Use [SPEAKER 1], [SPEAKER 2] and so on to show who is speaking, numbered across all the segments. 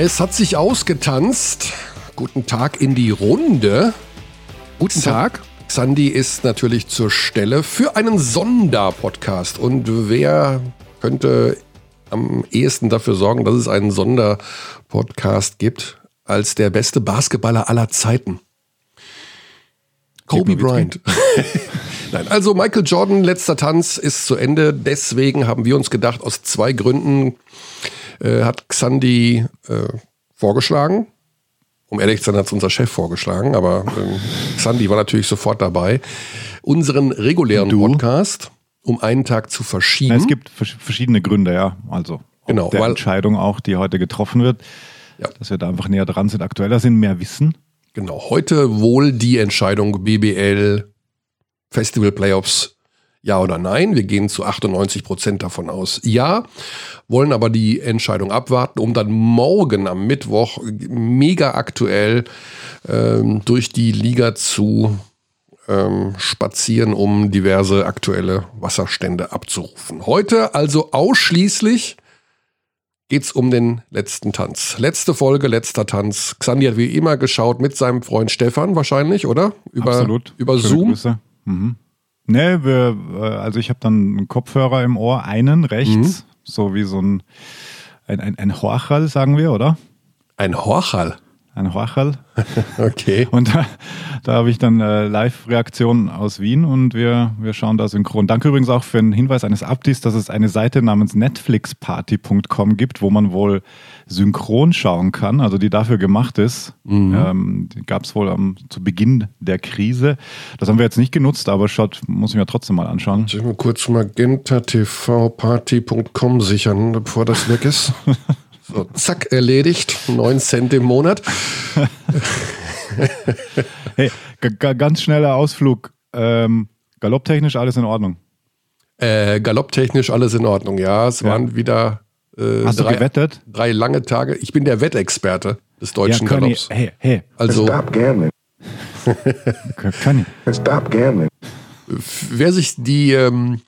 [SPEAKER 1] Es hat sich ausgetanzt. Guten Tag in die Runde.
[SPEAKER 2] Guten Tag.
[SPEAKER 1] Xandi ist natürlich zur Stelle für einen Sonderpodcast. Und wer könnte am ehesten dafür sorgen, dass es einen Sonderpodcast gibt, als der beste Basketballer aller Zeiten? Kobe Bryant. Nein, also Michael Jordan, letzter Tanz ist zu Ende. Deswegen haben wir uns gedacht, aus zwei Gründen äh, hat Xandi äh, vorgeschlagen. Um ehrlich zu sein, hat es unser Chef vorgeschlagen, aber ähm, Xandi war natürlich sofort dabei. Unseren regulären
[SPEAKER 2] Du?
[SPEAKER 1] Podcast um einen Tag zu verschieben.
[SPEAKER 2] Es gibt vers- verschiedene Gründe, ja. Also
[SPEAKER 1] Genau,
[SPEAKER 2] der
[SPEAKER 1] weil-
[SPEAKER 2] Entscheidung auch, die heute getroffen wird,
[SPEAKER 1] Ja.
[SPEAKER 2] dass wir da einfach näher dran sind, aktueller sind, mehr wissen.
[SPEAKER 1] Genau, heute wohl die Entscheidung BBL Festival Playoffs ja oder nein. Wir gehen zu 98 Prozent davon aus ja, wollen aber die Entscheidung abwarten, um dann morgen am Mittwoch mega aktuell ähm, durch die Liga zu ähm, spazieren, um diverse aktuelle Wasserstände abzurufen. Heute also ausschließlich geht's um den letzten Tanz. Letzte Folge, letzter Tanz. Xandi hat wie immer geschaut mit seinem Freund Stefan wahrscheinlich, oder? Über,
[SPEAKER 2] Absolut.
[SPEAKER 1] Über
[SPEAKER 2] Schöne
[SPEAKER 1] Zoom.
[SPEAKER 2] Mhm. Nee, wir, äh, also ich habe dann einen Kopfhörer im Ohr, einen rechts,
[SPEAKER 1] Mhm.
[SPEAKER 2] so wie so ein, ein, ein, ein Horchal, sagen wir, oder?
[SPEAKER 1] Ein Horchal.
[SPEAKER 2] Ein Horchal.
[SPEAKER 1] Okay.
[SPEAKER 2] Und da, da habe ich dann äh, Live-Reaktionen aus Wien und wir, wir schauen da synchron. Danke übrigens auch für den Hinweis eines Abdis, dass es eine Seite namens netflixparty.com gibt, wo man wohl synchron schauen kann, also die dafür gemacht ist. Ähm, die gab es wohl am, zu Beginn der Krise. Das haben wir jetzt nicht genutzt, aber schaut, muss ich mir trotzdem mal anschauen.
[SPEAKER 1] Ich mal kurz magentatvparty.com sichern, bevor das weg ist. So, zack, erledigt. 9 Cent im Monat.
[SPEAKER 2] Hey, ganz schneller Ausflug. Ähm, galopptechnisch alles in Ordnung.
[SPEAKER 1] Äh, galopptechnisch alles in Ordnung, ja. Es
[SPEAKER 2] Ja.
[SPEAKER 1] waren wieder äh,
[SPEAKER 2] Hast du
[SPEAKER 1] drei,
[SPEAKER 2] gewettet?
[SPEAKER 1] drei lange Tage. Ich bin der Wettexperte des deutschen
[SPEAKER 2] Conny,
[SPEAKER 1] Galopps.
[SPEAKER 2] hey, hey,
[SPEAKER 1] Also,
[SPEAKER 3] Stop gambling. Stop gambling.
[SPEAKER 1] wer sich die ähm,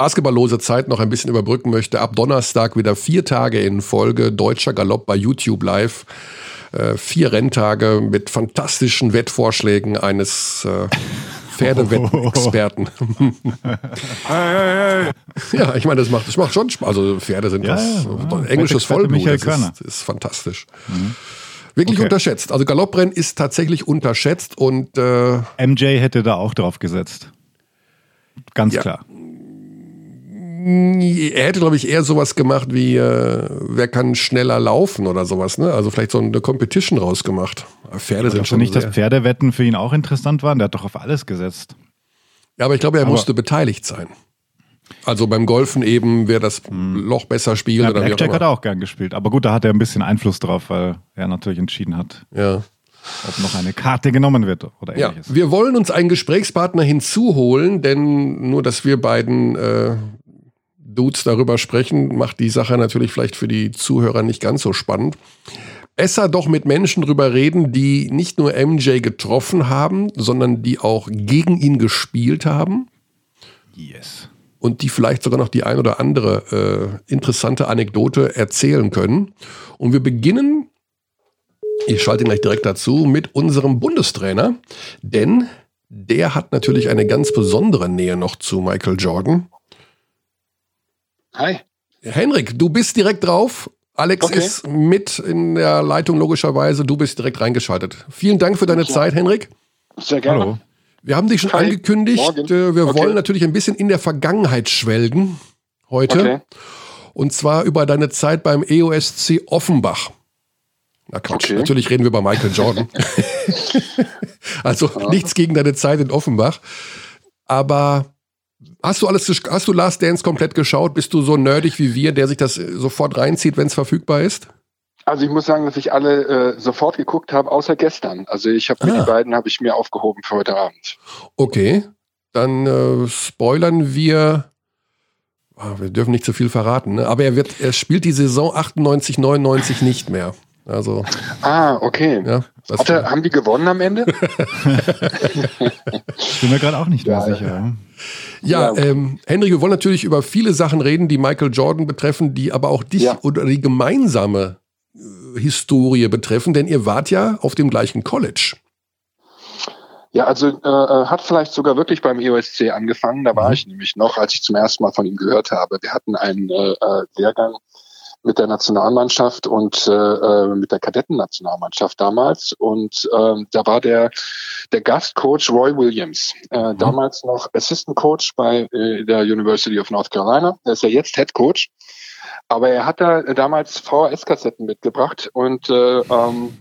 [SPEAKER 1] basketballlose Zeit noch ein bisschen überbrücken möchte, ab Donnerstag wieder vier Tage in Folge Deutscher Galopp bei YouTube live. Äh, vier Renntage mit fantastischen Wettvorschlägen eines äh, Pferdewettenexperten. ja, ich meine, das macht, das macht schon Spaß. Also Pferde sind
[SPEAKER 2] Ja,
[SPEAKER 1] was
[SPEAKER 2] ja,
[SPEAKER 1] englisches Vollblut. Das ist, ist fantastisch. Wirklich
[SPEAKER 2] Okay.
[SPEAKER 1] unterschätzt. Also Galopprennen ist tatsächlich unterschätzt und äh,
[SPEAKER 2] MJ hätte da auch drauf gesetzt. Ganz
[SPEAKER 1] Ja.
[SPEAKER 2] klar.
[SPEAKER 1] Er hätte, glaube ich, eher sowas gemacht wie, äh, wer kann schneller laufen oder sowas, ne? Also vielleicht so eine Competition rausgemacht. Aber Pferde sind
[SPEAKER 2] Glaubst du
[SPEAKER 1] schon
[SPEAKER 2] nicht, dass Pferdewetten für ihn auch interessant waren? Der hat doch auf alles gesetzt.
[SPEAKER 1] Ja, aber ich glaube, er
[SPEAKER 2] Aber-
[SPEAKER 1] musste beteiligt sein. Also beim Golfen eben, wer das Loch besser spielt
[SPEAKER 2] Ja,
[SPEAKER 1] oder wie auch
[SPEAKER 2] Blackjack hat
[SPEAKER 1] immer.
[SPEAKER 2] er auch gern gespielt. Aber gut, da hat er ein bisschen Einfluss drauf, weil er natürlich entschieden hat,
[SPEAKER 1] Ja.
[SPEAKER 2] ob noch eine Karte genommen wird oder
[SPEAKER 1] ja,
[SPEAKER 2] ähnliches.
[SPEAKER 1] wir wollen uns einen Gesprächspartner hinzuholen, denn nur, dass wir beiden äh, Dudes darüber sprechen, macht die Sache natürlich vielleicht für die Zuhörer nicht ganz so spannend. Besser doch mit Menschen drüber reden, die nicht nur MJ getroffen haben, sondern die auch gegen ihn gespielt haben
[SPEAKER 2] Yes.
[SPEAKER 1] und die vielleicht sogar noch die ein oder andere äh, interessante Anekdote erzählen können. Und wir beginnen, ich schalte ihn gleich direkt dazu, mit unserem Bundestrainer, denn der hat natürlich eine ganz besondere Nähe noch zu Michael Jordan.
[SPEAKER 4] Hi.
[SPEAKER 1] Henrik, du bist direkt drauf. Alex
[SPEAKER 4] Okay.
[SPEAKER 1] ist mit in der Leitung logischerweise. Du bist direkt reingeschaltet. Vielen Dank für deine
[SPEAKER 4] Ja.
[SPEAKER 1] Zeit, Henrik.
[SPEAKER 4] Sehr gerne.
[SPEAKER 2] Hallo.
[SPEAKER 1] Wir haben dich schon
[SPEAKER 4] Hi.
[SPEAKER 1] angekündigt.
[SPEAKER 4] Morgen.
[SPEAKER 1] Äh, Wir
[SPEAKER 4] Okay.
[SPEAKER 1] wollen natürlich ein bisschen in der Vergangenheit schwelgen heute.
[SPEAKER 4] Okay.
[SPEAKER 1] Und zwar über deine Zeit beim EOSC Offenbach. Na Quatsch,
[SPEAKER 4] Okay.
[SPEAKER 1] natürlich reden wir über Michael Jordan. also nichts gegen deine Zeit in Offenbach. Aber hast du alles, hast du Last Dance komplett geschaut? Bist du so nerdig wie wir, der sich das äh, sofort reinzieht, wenn es verfügbar ist?
[SPEAKER 4] Also ich muss sagen, dass ich alle äh, sofort geguckt habe, außer gestern. Also ich habe mir
[SPEAKER 1] Ah.
[SPEAKER 4] die beiden habe ich mir aufgehoben für heute Abend.
[SPEAKER 1] Okay, dann äh, spoilern wir. Ah, wir dürfen nicht zu viel verraten, ne? aber er, wird, er spielt die Saison 98, 99 nicht mehr. Also,
[SPEAKER 4] Ah, okay.
[SPEAKER 1] ja.
[SPEAKER 4] Hat er, haben die gewonnen am Ende?
[SPEAKER 2] Ich bin mir gerade auch nicht mehr
[SPEAKER 4] Ja,
[SPEAKER 2] sicher.
[SPEAKER 1] Ja,
[SPEAKER 4] Ja.
[SPEAKER 1] ähm, Henry, wir wollen natürlich über viele Sachen reden, die Michael Jordan betreffen, die aber auch dich
[SPEAKER 4] Ja.
[SPEAKER 1] oder die gemeinsame Historie betreffen, denn ihr wart ja auf dem gleichen College.
[SPEAKER 4] Ja, also äh, äh hat vielleicht sogar wirklich beim EOSC angefangen. Da war mhm. ich nämlich noch, als ich zum ersten Mal von ihm gehört habe. Wir hatten einen äh, äh Lehrgang mit der Nationalmannschaft und äh, äh, mit der Kadettennationalmannschaft damals. Und ähm, da war der, der Gastcoach Roy Williams, äh, mhm. damals noch Assistant Coach bei äh, der University of North Carolina. Er ist ja jetzt Head Coach. Aber er hat da damals VHS-Kassetten mitgebracht und äh, ähm,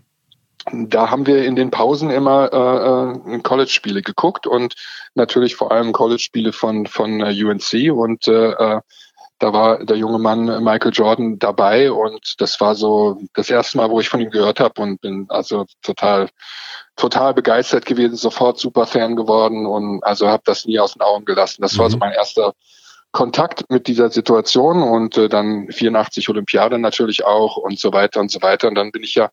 [SPEAKER 4] da haben wir in den Pausen immer äh, äh College-Spiele geguckt und natürlich vor allem College-Spiele von von äh, UNC und äh, äh da war der junge Mann Michael Jordan dabei und das war so das erste Mal, wo ich von ihm gehört habe und bin also total total begeistert gewesen, sofort super Fan geworden und also habe das nie aus den Augen gelassen. Das mhm. war so mhm. mein erster Kontakt mit dieser Situation und äh, dann 84 Olympiade natürlich auch und so weiter und so weiter und dann bin ich ja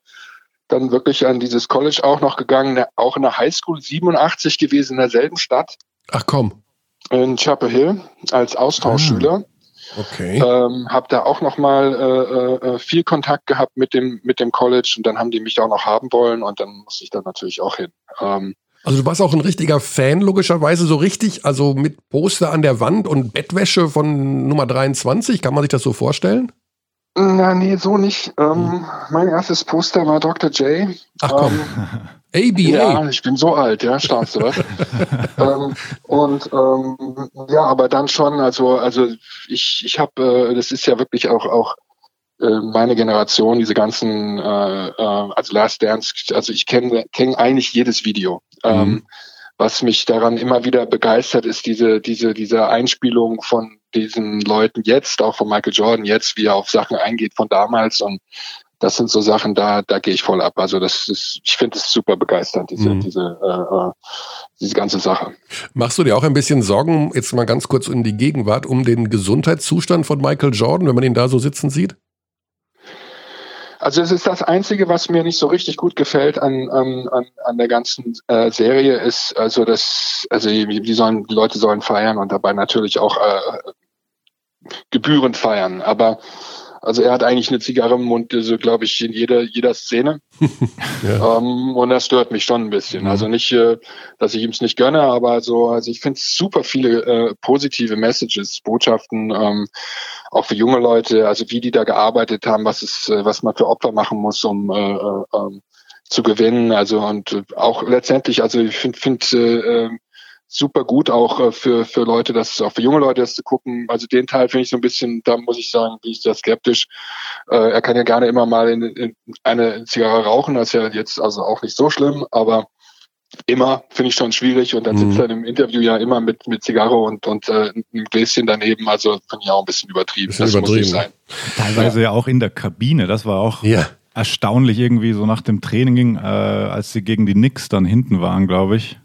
[SPEAKER 4] dann wirklich an dieses College auch noch gegangen, auch in der Highschool 87 gewesen in derselben Stadt.
[SPEAKER 1] Ach komm.
[SPEAKER 4] In Chapel Hill als Austauschschüler. Ah.
[SPEAKER 1] Okay.
[SPEAKER 4] Ähm, habe da auch noch mal äh, äh, viel Kontakt gehabt mit dem mit dem College und dann haben die mich auch noch haben wollen und dann musste ich da natürlich auch hin. Ähm,
[SPEAKER 1] also du warst auch ein richtiger Fan logischerweise so richtig, also mit Poster an der Wand und Bettwäsche von Nummer 23, kann man sich das so vorstellen?
[SPEAKER 4] Na, nee, so nicht. Ähm, hm. Mein erstes Poster war Dr. J.
[SPEAKER 1] Ach komm.
[SPEAKER 4] Ähm, ABA. Ja, ich bin so alt, ja, staunst du was? ähm, und ähm, ja, aber dann schon, also, also ich, ich habe, äh, das ist ja wirklich auch, auch äh, meine Generation, diese ganzen, äh, äh, also Last Dance, also ich kenne kenn eigentlich jedes Video. Ähm, mhm. Was mich daran immer wieder begeistert, ist diese, diese, diese Einspielung von diesen Leuten jetzt, auch von Michael Jordan jetzt, wie er auf Sachen eingeht von damals und das sind so Sachen, da, da gehe ich voll ab. Also das ist, ich finde es super begeisternd, diese, mhm. diese, äh, äh, diese ganze Sache.
[SPEAKER 1] Machst du dir auch ein bisschen Sorgen, jetzt mal ganz kurz in die Gegenwart, um den Gesundheitszustand von Michael Jordan, wenn man ihn da so sitzen sieht?
[SPEAKER 4] Also es ist das Einzige, was mir nicht so richtig gut gefällt an, an, an der ganzen äh, Serie, ist also das, also die, sollen, die Leute sollen feiern und dabei natürlich auch äh, gebührend feiern. Aber also er hat eigentlich eine Zigarre im Mund, so glaube ich, in jeder, jeder Szene. ja. ähm, und das stört mich schon ein bisschen. Mhm. Also nicht, äh, dass ich ihm es nicht gönne, aber so, also ich finde super viele äh, positive Messages, Botschaften, ähm, auch für junge Leute, also wie die da gearbeitet haben, was es, äh, was man für Opfer machen muss, um äh, äh, ähm, zu gewinnen. Also und auch letztendlich, also ich finde find, äh, super gut auch äh, für, für Leute, das auch für junge Leute das zu gucken. Also den Teil finde ich so ein bisschen, da muss ich sagen, bin ich sehr skeptisch. Äh, er kann ja gerne immer mal in, in eine Zigarre rauchen, das ist ja jetzt also auch nicht so schlimm, aber immer finde ich schon schwierig und dann mhm. sitzt er im Interview ja immer mit, mit Zigarre und, und äh, einem Gläschen daneben, also finde ich auch ein bisschen übertrieben. Bisschen
[SPEAKER 1] das übertrieben. muss nicht sein.
[SPEAKER 2] Teilweise ja. ja auch in der Kabine, das war auch ja. erstaunlich irgendwie so nach dem Training, äh, als sie gegen die Knicks dann hinten waren, glaube ich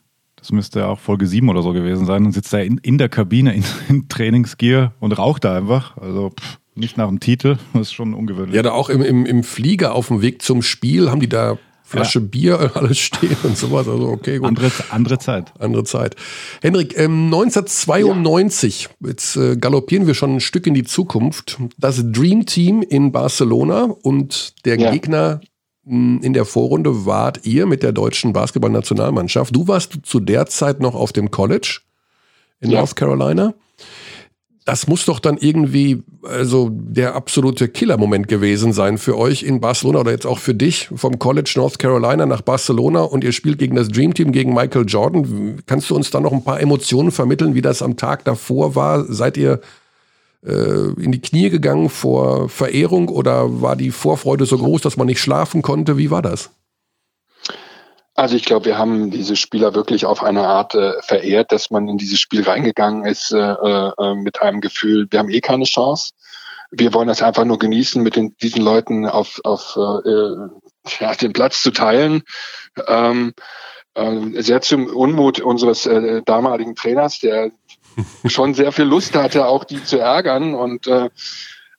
[SPEAKER 2] das müsste auch Folge 7 oder so gewesen sein, und sitzt da in, in der Kabine in, in Trainingsgear und raucht da einfach. Also pff, nicht nach dem Titel, das ist schon ungewöhnlich.
[SPEAKER 1] Ja, da auch im, im, im Flieger auf dem Weg zum Spiel haben die da Flasche ja. Bier alles stehen und sowas. Also okay, gut.
[SPEAKER 2] Andere, andere Zeit.
[SPEAKER 1] Andere Zeit. Henrik, ähm, 1992, ja. jetzt äh, galoppieren wir schon ein Stück in die Zukunft. Das Dream Team in Barcelona und der ja. Gegner in der Vorrunde wart ihr mit der deutschen Basketballnationalmannschaft. Du warst zu der Zeit noch auf dem College in ja. North Carolina. Das muss doch dann irgendwie also der absolute Killer-Moment gewesen sein für euch in Barcelona oder jetzt auch für dich vom College North Carolina nach Barcelona und ihr spielt gegen das Dream Team, gegen Michael Jordan. Kannst du uns da noch ein paar Emotionen vermitteln, wie das am Tag davor war? Seid ihr in die Knie gegangen vor Verehrung oder war die Vorfreude so groß, dass man nicht schlafen konnte? Wie war das?
[SPEAKER 4] Also ich glaube, wir haben diese Spieler wirklich auf eine Art äh, verehrt, dass man in dieses Spiel reingegangen ist äh, äh, mit einem Gefühl, wir haben eh keine Chance. Wir wollen das einfach nur genießen, mit den, diesen Leuten auf, auf äh, ja, den Platz zu teilen. Ähm, äh, sehr zum Unmut unseres äh, damaligen Trainers, der schon sehr viel Lust hatte, auch die zu ärgern und äh,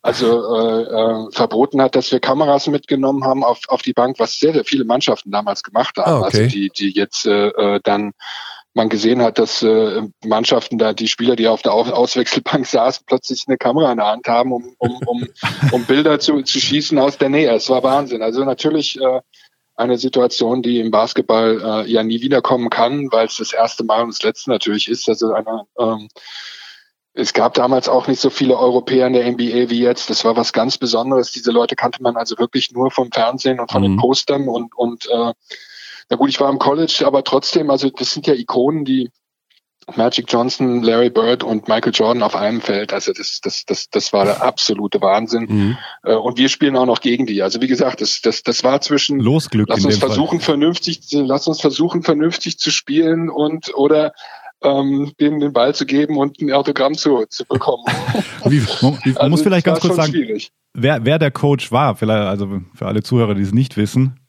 [SPEAKER 4] also äh, äh, verboten hat, dass wir Kameras mitgenommen haben auf, auf die Bank, was sehr, sehr viele Mannschaften damals gemacht haben. Ah, okay. Also die, die jetzt äh, äh dann man gesehen hat, dass äh, Mannschaften da, die Spieler, die auf der Auswechselbank saßen, plötzlich eine Kamera in der Hand haben, um, um, um, um Bilder zu, zu schießen aus der Nähe. Es war Wahnsinn. Also natürlich äh, eine Situation, die im Basketball äh, ja nie wiederkommen kann, weil es das erste Mal und das letzte natürlich ist. Also eine, ähm, es gab damals auch nicht so viele Europäer in der NBA wie jetzt. Das war was ganz Besonderes. Diese Leute kannte man also wirklich nur vom Fernsehen und von mhm. den Postern und, und äh, na gut, ich war im College, aber trotzdem, also das sind ja Ikonen, die Magic Johnson, Larry Bird und Michael Jordan auf einem Feld. Also das, das, das, das war der absolute Wahnsinn. Mhm. Äh, und wir spielen auch noch gegen die. Also wie gesagt, das, das, das war zwischen
[SPEAKER 2] Losglück.
[SPEAKER 4] Lass uns versuchen Fall. vernünftig, lass uns versuchen vernünftig zu spielen und oder ähm, denen den Ball zu geben und ein Autogramm zu, zu bekommen.
[SPEAKER 2] wie, man, man also muss vielleicht ganz kurz sagen, wer, wer der Coach war. Vielleicht also für alle Zuhörer, die es nicht wissen.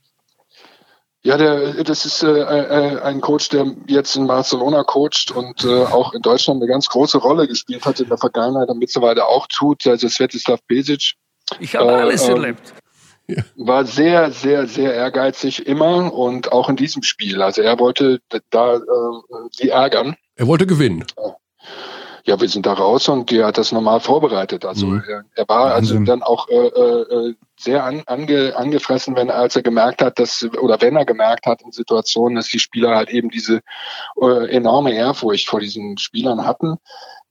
[SPEAKER 4] Ja, der, das ist äh, äh, ein Coach, der jetzt in Barcelona coacht und äh, auch in Deutschland eine ganz große Rolle gespielt hat in der Vergangenheit und mittlerweile auch tut, also Svetislav Besic.
[SPEAKER 3] Ich habe äh, alles ähm, erlebt.
[SPEAKER 4] War sehr, sehr, sehr ehrgeizig immer und auch in diesem Spiel. Also er wollte da äh, die ärgern.
[SPEAKER 1] Er wollte gewinnen. Ja
[SPEAKER 4] ja, wir sind da raus und die hat das normal vorbereitet. Also mhm. er, er, war also Wahnsinn. also dann auch äh, äh, sehr an, ange, angefressen, wenn als er gemerkt hat, dass oder wenn er gemerkt hat in Situationen, dass die Spieler halt eben diese äh, enorme Ehrfurcht vor diesen Spielern hatten.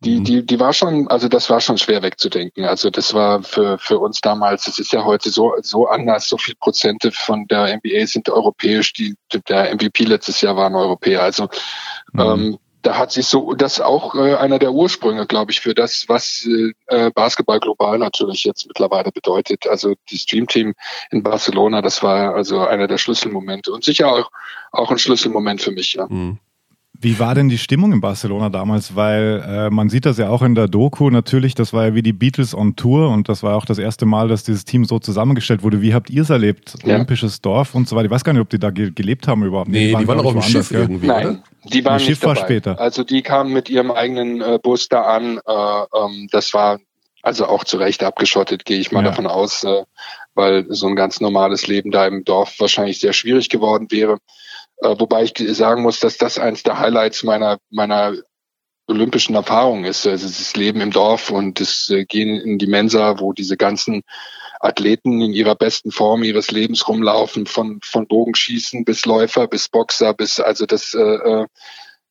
[SPEAKER 4] Die, mhm. die, die war schon, also das war schon schwer wegzudenken. Also das war für, für uns damals, das ist ja heute so, so anders, so viel Prozente von der NBA sind europäisch, die, der MVP letztes Jahr war ein Europäer. Also mhm. ähm, da hat sich so, das auch äh, einer der Ursprünge, glaube ich, für das, was äh, Basketball global natürlich jetzt mittlerweile bedeutet. Also die Stream Team in Barcelona, das war also einer der Schlüsselmomente und sicher auch, auch ein Schlüsselmoment für mich. Ja. Mhm.
[SPEAKER 2] Wie war denn die Stimmung in Barcelona damals? Weil äh, man sieht das ja auch in der Doku natürlich, das war ja wie die Beatles on Tour und das war auch das erste Mal, dass dieses Team so zusammengestellt wurde. Wie habt ihr es erlebt? Ja. Olympisches Dorf und so weiter. Ich weiß gar nicht, ob die da ge gelebt haben überhaupt.
[SPEAKER 1] Nee, die waren, die waren auch auf dem Schiff gell? irgendwie,
[SPEAKER 4] Nein, oder? die waren das Schiff war später. Also die kamen mit ihrem eigenen äh, Bus da an. Äh, ähm, das war also auch zu Recht abgeschottet, gehe ich mal ja. davon aus, äh, weil so ein ganz normales Leben da im Dorf wahrscheinlich sehr schwierig geworden wäre. Äh, wobei ich sagen muss, dass das eins der Highlights meiner, meiner olympischen Erfahrung ist. Also das Leben im Dorf und das äh, Gehen in die Mensa, wo diese ganzen Athleten in ihrer besten Form ihres Lebens rumlaufen, von, von Bogenschießen bis Läufer, bis Boxer, bis, also das äh, äh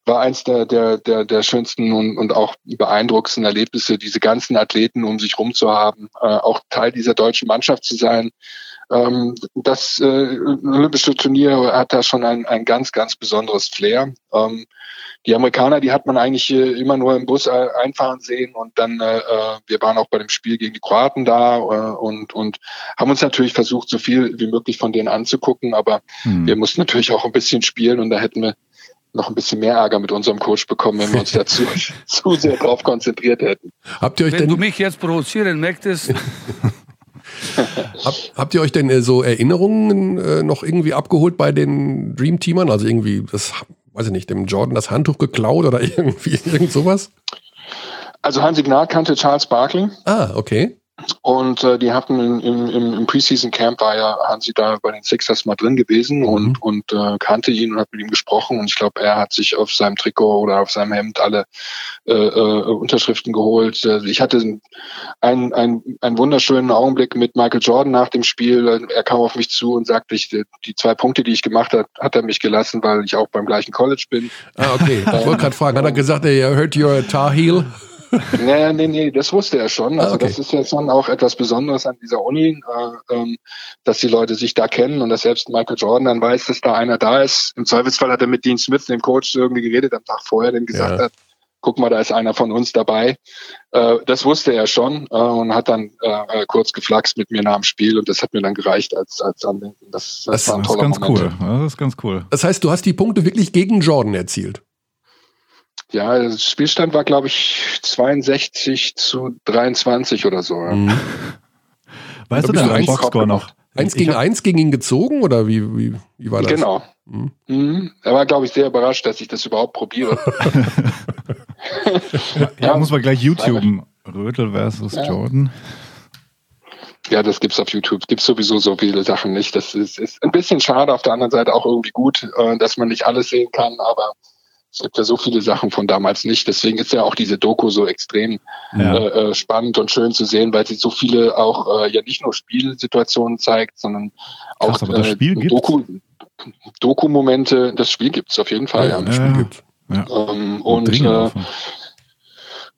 [SPEAKER 4] war eins der, der, der, der schönsten und, und auch beeindruckendsten Erlebnisse, diese ganzen Athleten um sich rum zu haben, äh, auch Teil dieser deutschen Mannschaft zu sein. Ähm, das äh, Olympische Turnier hat da schon ein, ein ganz, ganz besonderes Flair. Ähm, die Amerikaner, die hat man eigentlich äh, immer nur im Bus äh, einfahren sehen und dann, äh, äh, wir waren auch bei dem Spiel gegen die Kroaten da äh, und, und haben uns natürlich versucht, so viel wie möglich von denen anzugucken, aber hm. wir mussten natürlich auch ein bisschen spielen und da hätten wir noch ein bisschen mehr Ärger mit unserem Coach bekommen, wenn wir uns dazu zu sehr drauf konzentriert hätten.
[SPEAKER 3] Habt ihr euch wenn denn du mich jetzt provozieren möchtest,
[SPEAKER 1] Hab, habt ihr euch denn äh, so Erinnerungen äh, noch irgendwie abgeholt bei den Dream Teamern? Also irgendwie, das, weiß ich nicht, dem Jordan das Handtuch geklaut oder irgendwie irgend sowas?
[SPEAKER 4] Also Hansi Gnad kannte Charles Barkley.
[SPEAKER 1] Ah, okay.
[SPEAKER 4] Und äh, die hatten im, im, im Preseason Camp war ja Hansi da bei den Sixers mal drin gewesen mhm. und, und äh, kannte ihn und hat mit ihm gesprochen. Und ich glaube, er hat sich auf seinem Trikot oder auf seinem Hemd alle äh, äh, Unterschriften geholt. Äh, ich hatte einen, einen, einen wunderschönen Augenblick mit Michael Jordan nach dem Spiel. Er kam auf mich zu und sagte, ich, die zwei Punkte, die ich gemacht habe, hat er mich gelassen, weil ich auch beim gleichen College bin.
[SPEAKER 1] Ah, okay. Ich wollte gerade fragen, hat er gesagt, er hört your Tar Heel?
[SPEAKER 4] Nee, nee, nee, das wusste er schon. Also ah, okay. das ist ja schon auch etwas Besonderes an dieser Uni, äh, ähm, dass die Leute sich da kennen und dass selbst Michael Jordan dann weiß, dass da einer da ist. Im Zweifelsfall hat er mit Dean Smith, dem Coach, irgendwie geredet am Tag vorher, dem gesagt ja. hat, guck mal, da ist einer von uns dabei. Äh, das wusste er schon äh, und hat dann äh, äh kurz geflaxt mit mir nach dem Spiel und das hat mir dann gereicht als, als Andenken.
[SPEAKER 2] Das, das, das war ein toller ist ganz Moment. cool. Das ist ganz cool.
[SPEAKER 1] Das heißt, du hast die Punkte wirklich gegen Jordan erzielt?
[SPEAKER 4] Ja, der Spielstand war, glaube ich, 62 zu 23 oder so. Ja. Mhm.
[SPEAKER 2] Weißt du deinen Boxscore noch?
[SPEAKER 1] Eins gegen eins gegen ihn gezogen oder wie, wie, wie war das?
[SPEAKER 4] Genau. Mhm. Mhm. Er war, glaube ich, sehr überrascht, dass ich das überhaupt probiere.
[SPEAKER 2] ja, ja, muss man gleich YouTube. Rötel versus ja. Jordan.
[SPEAKER 4] Ja, das gibt's auf YouTube. Gibt sowieso so viele Sachen nicht. Das ist, ist ein bisschen schade, auf der anderen Seite auch irgendwie gut, äh, dass man nicht alles sehen kann, aber Es gibt ja so viele Sachen von damals nicht. Deswegen ist ja auch diese Doku so extrem ja. äh, äh spannend und schön zu sehen, weil sie so viele auch äh, ja nicht nur Spielsituationen zeigt, sondern auch
[SPEAKER 2] Krass, äh, Spiel
[SPEAKER 4] Doku, Doku-Momente. Das Spiel gibt's auf jeden Fall.
[SPEAKER 1] Ja, ja. Das Spiel gibt's.
[SPEAKER 4] Ja. Ähm, und, und äh,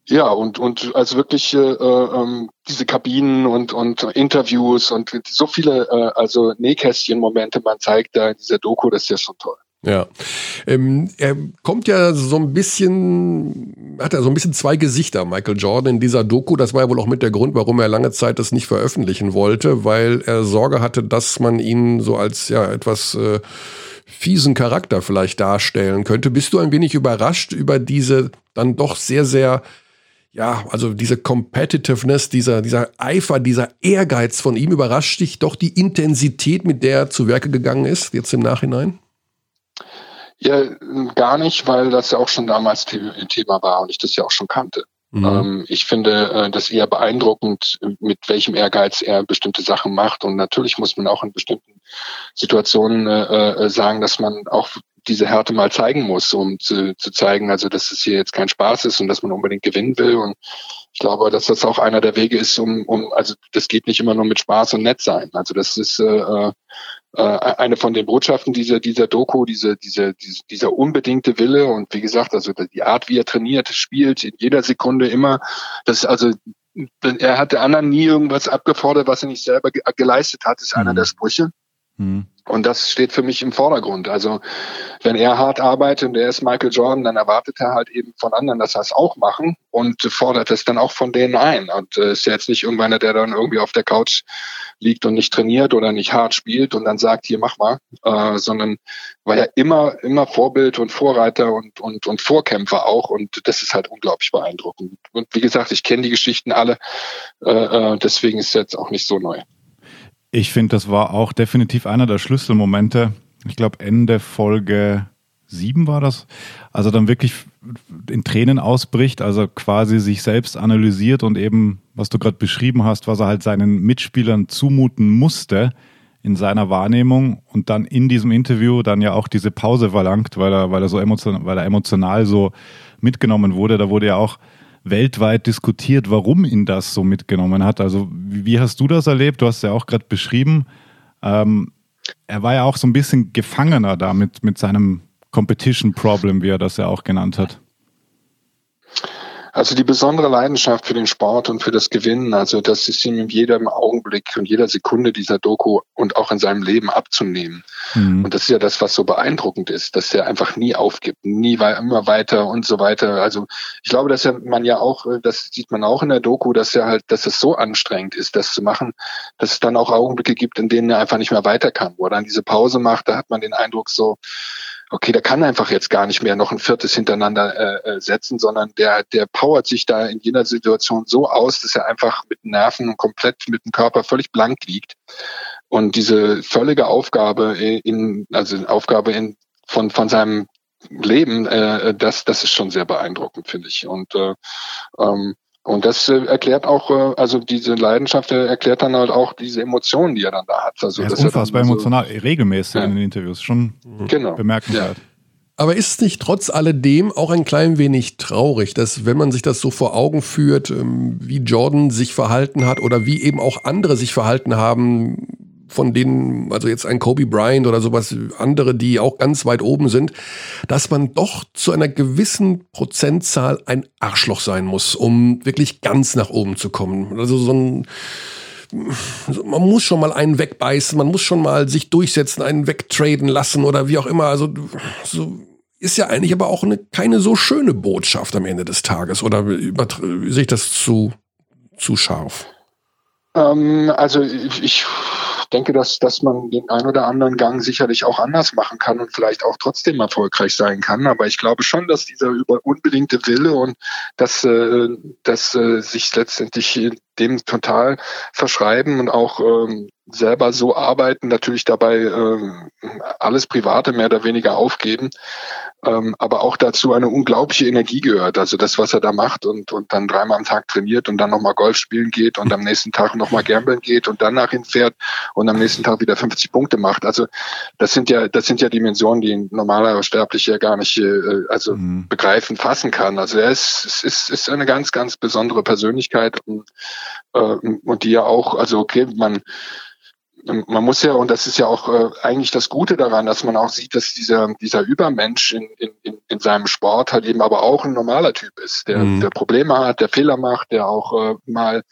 [SPEAKER 4] ja, und, und also wirklich äh, ähm, diese Kabinen und, und Interviews und so viele äh, also Nähkästchen-Momente man zeigt da in dieser Doku, das ist ja schon toll.
[SPEAKER 1] Ja. Ähm, er kommt ja so ein bisschen, hat er so ein bisschen zwei Gesichter, Michael Jordan, in dieser Doku. Das war ja wohl auch mit der Grund, warum er lange Zeit das nicht veröffentlichen wollte, weil er Sorge hatte, dass man ihn so als ja etwas äh, fiesen Charakter vielleicht darstellen könnte. Bist du ein wenig überrascht über diese dann doch sehr, sehr ja, also diese Competitiveness, dieser, dieser Eifer, dieser Ehrgeiz von ihm, überrascht dich doch die Intensität, mit der er zu Werke gegangen ist, jetzt im Nachhinein?
[SPEAKER 4] Ja, gar nicht, weil das ja auch schon damals Thema war und ich das ja auch schon kannte. Mhm. Ähm, ich finde äh, das eher beeindruckend, mit welchem Ehrgeiz er bestimmte Sachen macht. Und natürlich muss man auch in bestimmten Situationen äh, äh sagen, dass man auch diese Härte mal zeigen muss, um zu, zu zeigen, also dass es hier jetzt kein Spaß ist und dass man unbedingt gewinnen will. Und ich glaube, dass das auch einer der Wege ist, um, um also das geht nicht immer nur mit Spaß und nett sein. Also das ist äh, äh, eine von den Botschaften dieser dieser Doku, diese, diese, diese dieser unbedingte Wille und wie gesagt, also die Art, wie er trainiert, spielt, in jeder Sekunde immer, das ist also er hat der anderen nie irgendwas abgefordert, was er nicht selber ge geleistet hat, ist einer mhm. der Sprüche. Mhm. Und das steht für mich im Vordergrund. Also wenn er hart arbeitet und er ist Michael Jordan, dann erwartet er halt eben von anderen, dass er es auch machen und fordert es dann auch von denen ein. Und äh, ist ja jetzt nicht irgendeiner, der dann irgendwie auf der Couch liegt und nicht trainiert oder nicht hart spielt und dann sagt, hier mach mal, äh, sondern war ja immer, immer Vorbild und Vorreiter und, und, und Vorkämpfer auch. Und das ist halt unglaublich beeindruckend. Und wie gesagt, ich kenne die Geschichten alle, äh, äh deswegen ist es jetzt auch nicht so neu.
[SPEAKER 2] Ich finde, das war auch definitiv einer der Schlüsselmomente. Ich glaube, Ende Folge 7 war das. Also dann wirklich in Tränen ausbricht, also quasi sich selbst analysiert und eben, was du gerade beschrieben hast, was er halt seinen Mitspielern zumuten musste in seiner Wahrnehmung und dann in diesem Interview dann ja auch diese Pause verlangt, weil er, weil er so emotional, weil er emotional so mitgenommen wurde. Da wurde ja auch weltweit diskutiert, warum ihn das so mitgenommen hat. Also wie hast du das erlebt? Du hast ja auch gerade beschrieben. Ähm, er war ja auch so ein bisschen Gefangener da mit, mit seinem Competition Problem, wie er das ja auch genannt hat.
[SPEAKER 4] Also die besondere Leidenschaft für den Sport und für das Gewinnen, also das ist ihm in jedem Augenblick und jeder Sekunde dieser Doku und auch in seinem Leben abzunehmen. Mhm. Und das ist ja das, was so beeindruckend ist, dass er einfach nie aufgibt, nie immer weiter und so weiter. Also ich glaube, dass er, man ja auch, das sieht man auch in der Doku, dass er halt, dass es so anstrengend ist, das zu machen, dass es dann auch Augenblicke gibt, in denen er einfach nicht mehr weiter kann, wo er dann diese Pause macht, da hat man den Eindruck so, okay, der kann einfach jetzt gar nicht mehr noch ein viertes hintereinander äh, äh, setzen, sondern der, der powert sich da in jeder Situation so aus, dass er einfach mit Nerven und komplett mit dem Körper völlig blank liegt. Und diese völlige Aufgabe in, also Aufgabe in, von, von seinem Leben, äh, das, das ist schon sehr beeindruckend, finde ich. Und äh, ähm, und das äh, erklärt auch, äh, also diese Leidenschaft äh, erklärt dann halt auch diese Emotionen, die er dann da hat. Also
[SPEAKER 2] er ist unfassbar emotional, so, regelmäßig ja. in den Interviews, schon genau. bemerkenswert. Ja.
[SPEAKER 1] Aber ist es nicht trotz alledem auch ein klein wenig traurig, dass wenn man sich das so vor Augen führt, ähm, wie Jordan sich verhalten hat oder wie eben auch andere sich verhalten haben, von denen, also jetzt ein Kobe Bryant oder sowas, andere, die auch ganz weit oben sind, dass man doch zu einer gewissen Prozentzahl ein Arschloch sein muss, um wirklich ganz nach oben zu kommen. Also so ein, man muss schon mal einen wegbeißen, man muss schon mal sich durchsetzen, einen wegtraden lassen oder wie auch immer. Also so ist ja eigentlich aber auch eine, keine so schöne Botschaft am Ende des Tages. Oder sehe ich das zu, zu scharf?
[SPEAKER 4] Ähm, also ich denke, dass, dass man den ein oder anderen Gang sicherlich auch anders machen kann und vielleicht auch trotzdem erfolgreich sein kann. Aber ich glaube schon, dass dieser über unbedingte Wille und dass, äh, dass äh, sich letztendlich dem total verschreiben und auch ähm, selber so arbeiten, natürlich dabei äh, alles Private mehr oder weniger aufgeben, ähm, aber auch dazu eine unglaubliche Energie gehört. Also das, was er da macht und, und dann dreimal am Tag trainiert und dann nochmal Golf spielen geht und am nächsten Tag nochmal gambeln geht und dann nach hinfährt und am nächsten Tag wieder 50 Punkte macht. Also das sind ja, das sind ja Dimensionen, die ein normaler Sterblicher gar nicht äh, also mhm. begreifen, fassen kann. Also er ist, ist, ist, ist eine ganz, ganz besondere Persönlichkeit und, äh, und die ja auch, also okay, man man muss ja, und das ist ja auch äh, eigentlich das Gute daran, dass man auch sieht, dass dieser, dieser Übermensch in, in, in seinem Sport halt eben aber auch ein normaler Typ ist, der, mhm. der Probleme hat, der Fehler macht, der auch äh, mal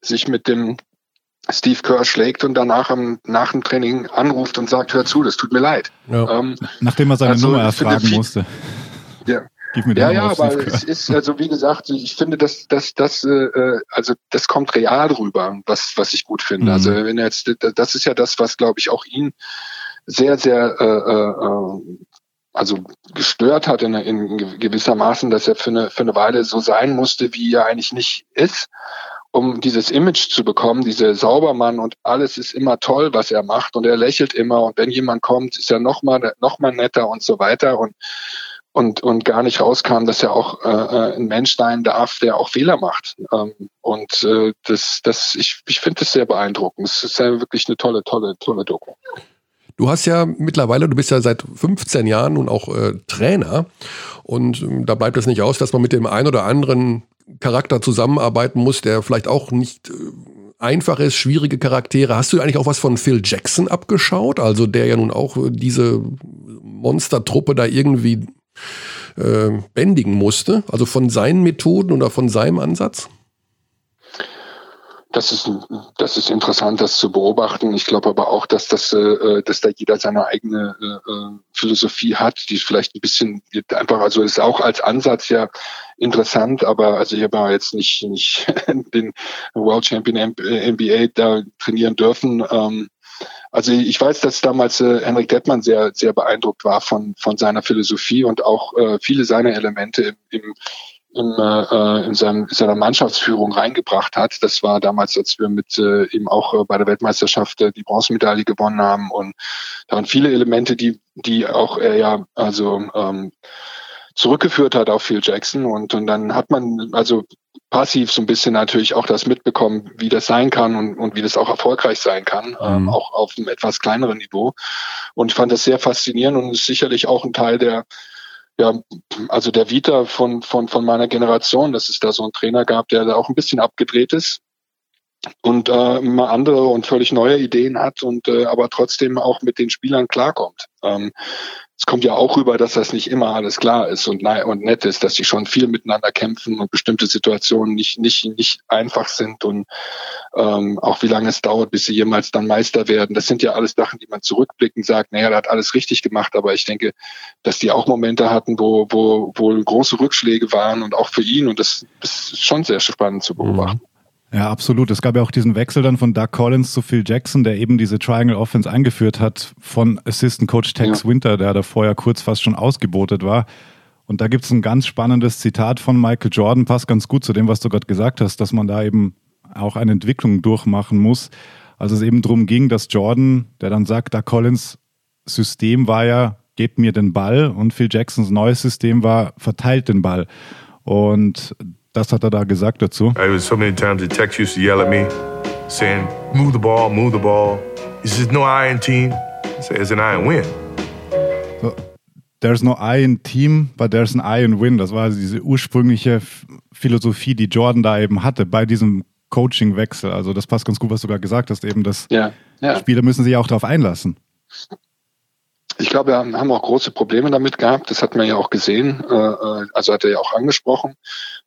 [SPEAKER 4] sich mit dem Steve Kerr schlägt und danach am, nach dem Training anruft und sagt, hör zu, das tut mir leid.
[SPEAKER 2] Ja. Ähm, Nachdem er seine also, Nummer erfragen musste.
[SPEAKER 4] Ja, Gib mir ja, ja, aber es ist also wie gesagt, ich finde, dass das, das, äh, also das kommt real rüber, was was ich gut finde. Also, mhm. Also wenn er jetzt, das ist ja das, was glaube ich auch ihn sehr, sehr äh, äh, also gestört hat in, in gewisser Maßen, dass er für eine, für eine Weile so sein musste, wie er eigentlich nicht ist, um dieses Image zu bekommen, diese Saubermann und alles ist immer toll, was er macht und er lächelt immer und wenn jemand kommt, ist er noch mal, noch mal netter und so weiter und und, und gar nicht rauskam, dass er auch äh, äh, ein Mensch sein darf, der auch Fehler macht. Ähm, und äh, das, das, ich, ich finde das sehr beeindruckend. Es ist ja wirklich eine tolle, tolle, tolle Doku.
[SPEAKER 1] Du hast ja mittlerweile, du bist ja seit 15 Jahren nun auch äh, Trainer und äh, da bleibt es nicht aus, dass man mit dem einen oder anderen Charakter zusammenarbeiten muss, der vielleicht auch nicht äh, einfach ist, schwierige Charaktere. Hast du eigentlich auch was von Phil Jackson abgeschaut? Also der ja nun auch äh, diese Monstertruppe da irgendwie äh, bändigen musste? Also von seinen Methoden oder von seinem Ansatz?
[SPEAKER 4] Das ist, das ist interessant, das zu beobachten. Ich glaube aber auch, dass das, äh, dass da jeder seine eigene äh, Philosophie hat, die vielleicht ein bisschen einfach, also ist auch als Ansatz ja interessant, aber also ich habe jetzt nicht, nicht den World Champion NBA da trainieren dürfen. Ähm, also ich weiß, dass damals äh, Henrik Dettmann sehr, sehr beeindruckt war von, von seiner Philosophie und auch äh, viele seiner Elemente im, im in, äh, in seinem, seiner Mannschaftsführung reingebracht hat. Das war damals, als wir mit äh, ihm auch äh, bei der Weltmeisterschaft äh, die Bronzemedaille gewonnen haben. Und da waren viele Elemente, die, die auch er ja also ähm, zurückgeführt hat auf Phil Jackson. Und, und dann hat man also passiv so ein bisschen natürlich auch das mitbekommen, wie das sein kann und, und wie das auch erfolgreich sein kann, ähm, mhm. ähm, auch auf einem etwas kleineren Niveau. Und ich fand das sehr faszinierend und ist sicherlich auch ein Teil der ja, also der Vita von, von, von meiner Generation, dass es da so einen Trainer gab, der da auch ein bisschen abgedreht ist und äh, mal andere und völlig neue Ideen hat und äh, aber trotzdem auch mit den Spielern klarkommt. Ähm, es kommt ja auch rüber, dass das nicht immer alles klar ist und, und nett ist, dass sie schon viel miteinander kämpfen und bestimmte Situationen nicht, nicht, nicht einfach sind und ähm, auch wie lange es dauert, bis sie jemals dann Meister werden. Das sind ja alles Sachen, die man zurückblickend sagt, naja, der hat alles richtig gemacht, aber ich denke, dass die auch Momente hatten, wo, wo, wo große Rückschläge waren und auch für ihn und das, das ist schon sehr spannend zu beobachten. Mhm.
[SPEAKER 2] Ja, absolut. Es gab ja auch diesen Wechsel dann von Doug Collins zu Phil Jackson, der eben diese Triangle Offense eingeführt hat von Assistant Coach Tex ja. Winter, der da vorher kurz fast schon ausgebotet war. Und da gibt es ein ganz spannendes Zitat von Michael Jordan, passt ganz gut zu dem, was du gerade gesagt hast, dass man da eben auch eine Entwicklung durchmachen muss. Also es eben darum ging, dass Jordan, der dann sagt, Doug Collins System war ja, gebt mir den Ball und Phil Jacksons neues System war, verteilt den Ball. Und das hat er da gesagt dazu. It was so many times the Tex used to yell at me, saying, move the ball, move the ball. He says, no I in team. I say, it's an I in win. So, there's no I in team, but there's an I in win. Das war also diese ursprüngliche Philosophie, die Jordan da eben hatte bei diesem Coaching-Wechsel. Also das passt ganz gut, was du gerade gesagt hast, eben, dass ja, ja. Spieler müssen sich auch darauf einlassen.
[SPEAKER 4] Ich glaube, wir haben auch große Probleme damit gehabt. Das hat man ja auch gesehen. Äh, äh, also hat er ja auch angesprochen,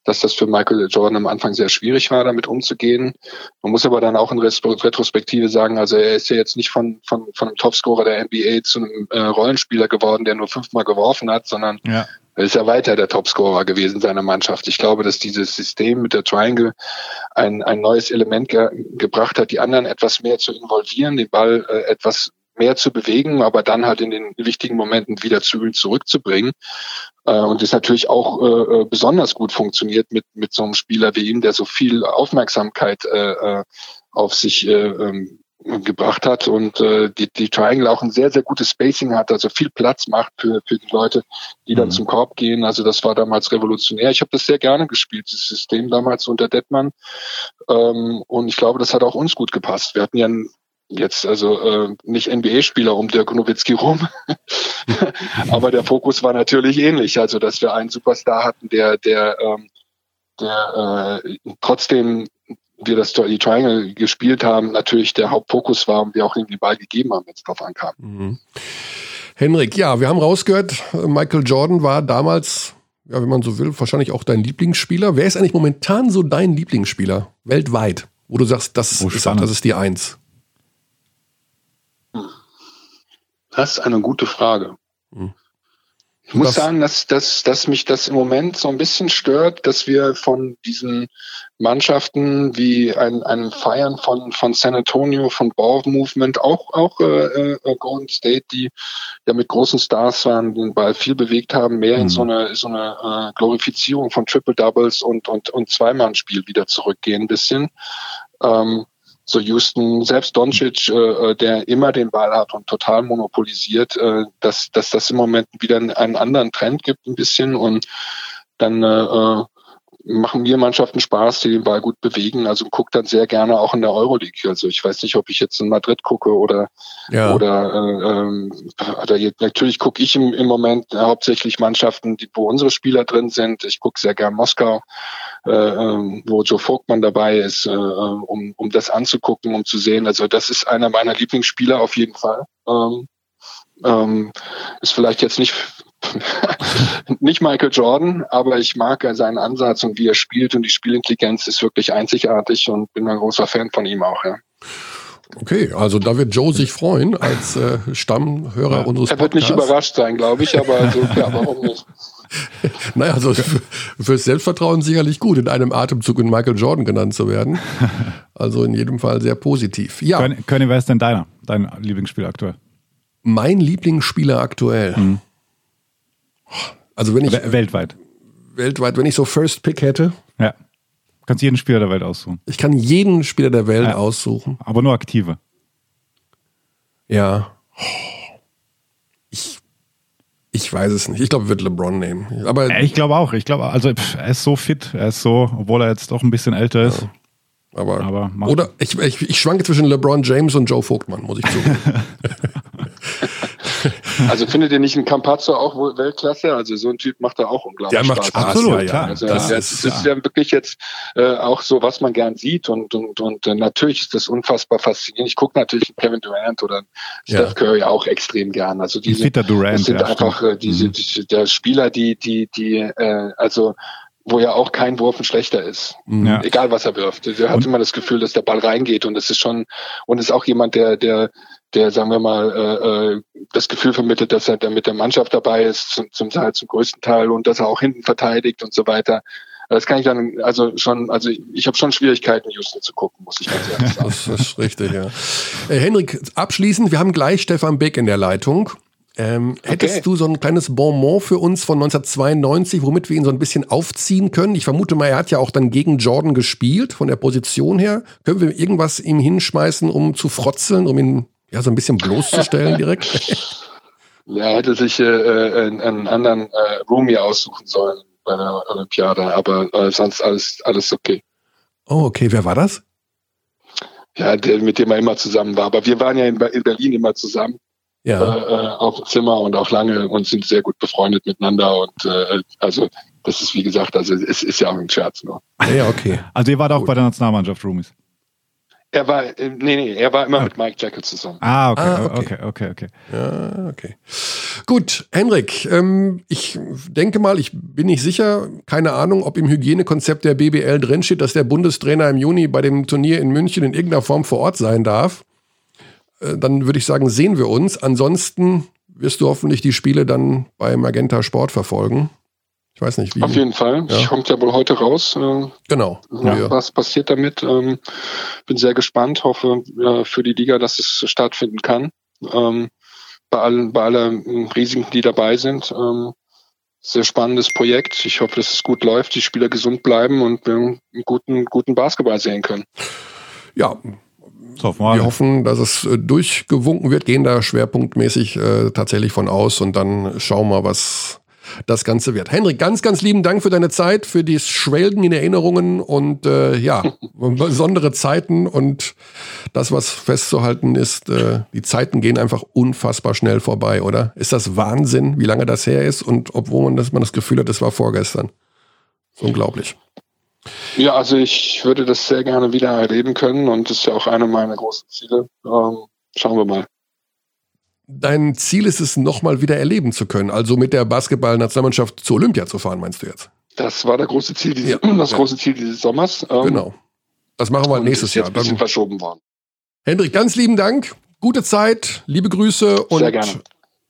[SPEAKER 4] dass das für Michael Jordan am Anfang sehr schwierig war, damit umzugehen. Man muss aber dann auch in Retrospektive sagen, also er ist ja jetzt nicht von, von, von einem Topscorer der NBA zu einem äh, Rollenspieler geworden, der nur fünfmal geworfen hat, sondern ja. er ist ja weiter der Topscorer gewesen seiner Mannschaft. Ich glaube, dass dieses System mit der Triangle ein, ein neues Element ge gebracht hat, die anderen etwas mehr zu involvieren, den Ball äh, etwas mehr zu bewegen, aber dann halt in den wichtigen Momenten wieder zu ihm zurückzubringen. Äh, und das natürlich auch äh, äh, besonders gut funktioniert mit, mit so einem Spieler wie ihm, der so viel Aufmerksamkeit äh, äh auf sich äh, ähm, gebracht hat und äh, die, die Triangle auch ein sehr, sehr gutes Spacing hat, also viel Platz macht für, für die Leute, die dann mhm. zum Korb gehen. Also das war damals revolutionär. Ich habe das sehr gerne gespielt, dieses System damals unter Detmann. Ähm, und ich glaube, das hat auch uns gut gepasst. Wir hatten ja jetzt also äh, nicht NBA-Spieler um Dirk Nowitzki rum, aber der Fokus war natürlich ähnlich. Also dass wir einen Superstar hatten, der der ähm, der äh, trotzdem wir das die Triangle gespielt haben, natürlich der Hauptfokus war und wir auch irgendwie Ball gegeben haben, wenn es drauf ankam. Mhm.
[SPEAKER 1] Henrik, ja, wir haben rausgehört, Michael Jordan war damals, ja, wenn man so will, wahrscheinlich auch dein Lieblingsspieler. Wer ist eigentlich momentan so dein Lieblingsspieler weltweit, wo du sagst, das, oh, ist, das ist die Eins?
[SPEAKER 4] Das ist eine gute Frage. Hm. Ich muss das sagen, dass, dass, dass mich das im Moment so ein bisschen stört, dass wir von diesen Mannschaften wie ein, einem Feiern von, von San Antonio, von Ball Movement, auch, auch äh, äh, Golden State, die ja mit großen Stars waren, den Ball viel bewegt haben, mehr mhm. in so eine, so eine äh, Glorifizierung von Triple Doubles und, und, und Zweimannspiel wieder zurückgehen ein bisschen. Ähm, so Houston, selbst Doncic, äh, äh, der immer den Ball hat und total monopolisiert, äh, dass, dass das im Moment wieder einen anderen Trend gibt ein bisschen und dann äh, äh machen mir Mannschaften Spaß, die den Ball gut bewegen. Also gucke dann sehr gerne auch in der Euroleague. Also ich weiß nicht, ob ich jetzt in Madrid gucke oder ja. oder äh, ähm, oder jetzt, natürlich gucke ich im, im Moment hauptsächlich Mannschaften, die, wo unsere Spieler drin sind. Ich gucke sehr gern Moskau, äh, ähm, wo Joe Vogtmann dabei ist, äh, um, um das anzugucken, um zu sehen. Also das ist einer meiner Lieblingsspieler auf jeden Fall. Ähm, ähm, ist vielleicht jetzt nicht nicht Michael Jordan, aber ich mag seinen Ansatz und wie er spielt und die Spielintelligenz ist wirklich einzigartig und bin ein großer Fan von ihm auch, ja.
[SPEAKER 1] Okay, also da wird Joe sich freuen als äh, Stammhörer ja. unseres Podcasts.
[SPEAKER 4] Er wird nicht überrascht sein, glaube ich, aber also, ja, warum nicht?
[SPEAKER 1] naja, also fürs Selbstvertrauen sicherlich gut, in einem Atemzug in Michael Jordan genannt zu werden. Also in jedem Fall sehr positiv. Ja.
[SPEAKER 2] König, wer ist denn deiner, dein Lieblingsspieler aktuell?
[SPEAKER 1] Mein Lieblingsspieler aktuell. Mhm. Also wenn ich.
[SPEAKER 2] Weltweit.
[SPEAKER 1] Weltweit, wenn ich so First Pick hätte.
[SPEAKER 2] Ja. Du kannst jeden Spieler der Welt aussuchen.
[SPEAKER 1] Ich kann jeden Spieler der Welt ja. aussuchen.
[SPEAKER 2] Aber nur aktive.
[SPEAKER 1] Ja. Ich, ich weiß es nicht. Ich glaube, wird LeBron nehmen. Aber
[SPEAKER 2] ich glaube auch. Ich glaube, also er ist so fit. Er ist so, obwohl er jetzt doch ein bisschen älter ist. Ja.
[SPEAKER 1] Aber, Aber oder ich, ich, ich schwanke zwischen LeBron James und Joe Vogtmann, muss ich zugeben.
[SPEAKER 4] Also findet ihr nicht einen Campazzo auch Weltklasse? Also so ein Typ macht da auch unglaublich
[SPEAKER 1] Der macht Spaß. Absolut, ja.
[SPEAKER 4] Also das, das, ist, ist ja wirklich jetzt äh, auch so, was man gern sieht und und und äh, natürlich ist das unfassbar faszinierend. Ich gucke natürlich Kevin Durant oder ja. Steph Curry auch extrem gern. Also diese
[SPEAKER 2] Peter Durant,
[SPEAKER 4] das sind ja, einfach äh, diese, mhm. diese der Spieler, die die die äh, also wo ja auch kein Wurf ein schlechter ist. Mhm. Ja. Egal was er wirft. Er hat und? immer das Gefühl, dass der Ball reingeht und es ist schon, und ist auch jemand, der, der, der, sagen wir mal, äh, äh, das Gefühl vermittelt, dass er da mit der Mannschaft dabei ist, zum, zum zum größten Teil und dass er auch hinten verteidigt und so weiter. Das kann ich dann, also schon, also ich habe schon Schwierigkeiten, Houston zu gucken, muss ich ganz ehrlich sagen.
[SPEAKER 1] das ist richtig, ja. Äh, Henrik, abschließend, wir haben gleich Stefan Beck in der Leitung. Ähm, hättest okay. du so ein kleines Bonbon für uns von 1992, womit wir ihn so ein bisschen aufziehen können? Ich vermute mal, er hat ja auch dann gegen Jordan gespielt, von der Position her. Können wir irgendwas ihm hinschmeißen, um zu frotzeln, um ihn ja so ein bisschen bloßzustellen direkt?
[SPEAKER 4] er hätte sich äh, äh, einen, einen anderen äh, Roomie aussuchen sollen bei der Olympiade, aber äh, sonst alles, alles okay.
[SPEAKER 1] Oh, okay. Wer war das?
[SPEAKER 4] Ja, der, mit dem er immer zusammen war. Aber wir waren ja in, in Berlin immer zusammen ja. Äh, äh, auf dem Zimmer und auch lange und sind sehr gut befreundet miteinander. Und äh, also das ist wie gesagt, also es ist ja auch ein Scherz nur.
[SPEAKER 1] Ja, okay.
[SPEAKER 2] Also ihr wart auch gut. bei der Nationalmannschaft Roomies.
[SPEAKER 4] Er war, äh, nee, nee, er war immer ah. mit Mike Jekyll zusammen.
[SPEAKER 2] Ah, okay, ah, okay, okay, okay, okay.
[SPEAKER 1] Ja, okay. Gut, Henrik, ähm, ich denke mal, ich bin nicht sicher, keine Ahnung, ob im Hygienekonzept der BBL drinsteht, dass der Bundestrainer im Juni bei dem Turnier in München in irgendeiner Form vor Ort sein darf. Äh, dann würde ich sagen, sehen wir uns. Ansonsten wirst du hoffentlich die Spiele dann bei Magenta Sport verfolgen. Ich weiß nicht, wie.
[SPEAKER 4] Auf jeden Fall. Ja. Kommt ja wohl heute raus.
[SPEAKER 1] Äh, genau.
[SPEAKER 4] Ja, was passiert damit? Ähm, bin sehr gespannt. Hoffe äh, für die Liga, dass es stattfinden kann. Ähm, bei allen, bei allen Risiken, die dabei sind. Ähm, sehr spannendes Projekt. Ich hoffe, dass es gut läuft, die Spieler gesund bleiben und wir einen guten, guten Basketball sehen können.
[SPEAKER 1] Ja, So, wir hoffen, dass es äh, durchgewunken wird, gehen da schwerpunktmäßig äh, tatsächlich von aus und dann schauen wir, was das Ganze wird. Henrik, ganz, ganz lieben Dank für deine Zeit, für das Schwelgen in Erinnerungen und äh, ja, besondere Zeiten und das, was festzuhalten ist, äh, die Zeiten gehen einfach unfassbar schnell vorbei, oder? Ist das Wahnsinn, wie lange das her ist und obwohl man das, man das Gefühl hat, das war vorgestern. unglaublich.
[SPEAKER 4] Ja, also ich würde das sehr gerne wieder erleben können und das ist ja auch eine meiner großen Ziele. Ähm, schauen wir mal.
[SPEAKER 1] Dein Ziel ist es, nochmal wieder erleben zu können, also mit der Basketball-Nationalmannschaft zur Olympia zu fahren, meinst du jetzt?
[SPEAKER 4] Das war der große Ziel dieses, ja. das ja. große Ziel dieses Sommers.
[SPEAKER 1] Ähm, genau. Das machen wir nächstes Jahr.
[SPEAKER 4] Ein bisschen verschoben worden.
[SPEAKER 1] Hendrik, ganz lieben Dank. Gute Zeit, liebe Grüße und
[SPEAKER 4] Sehr gerne.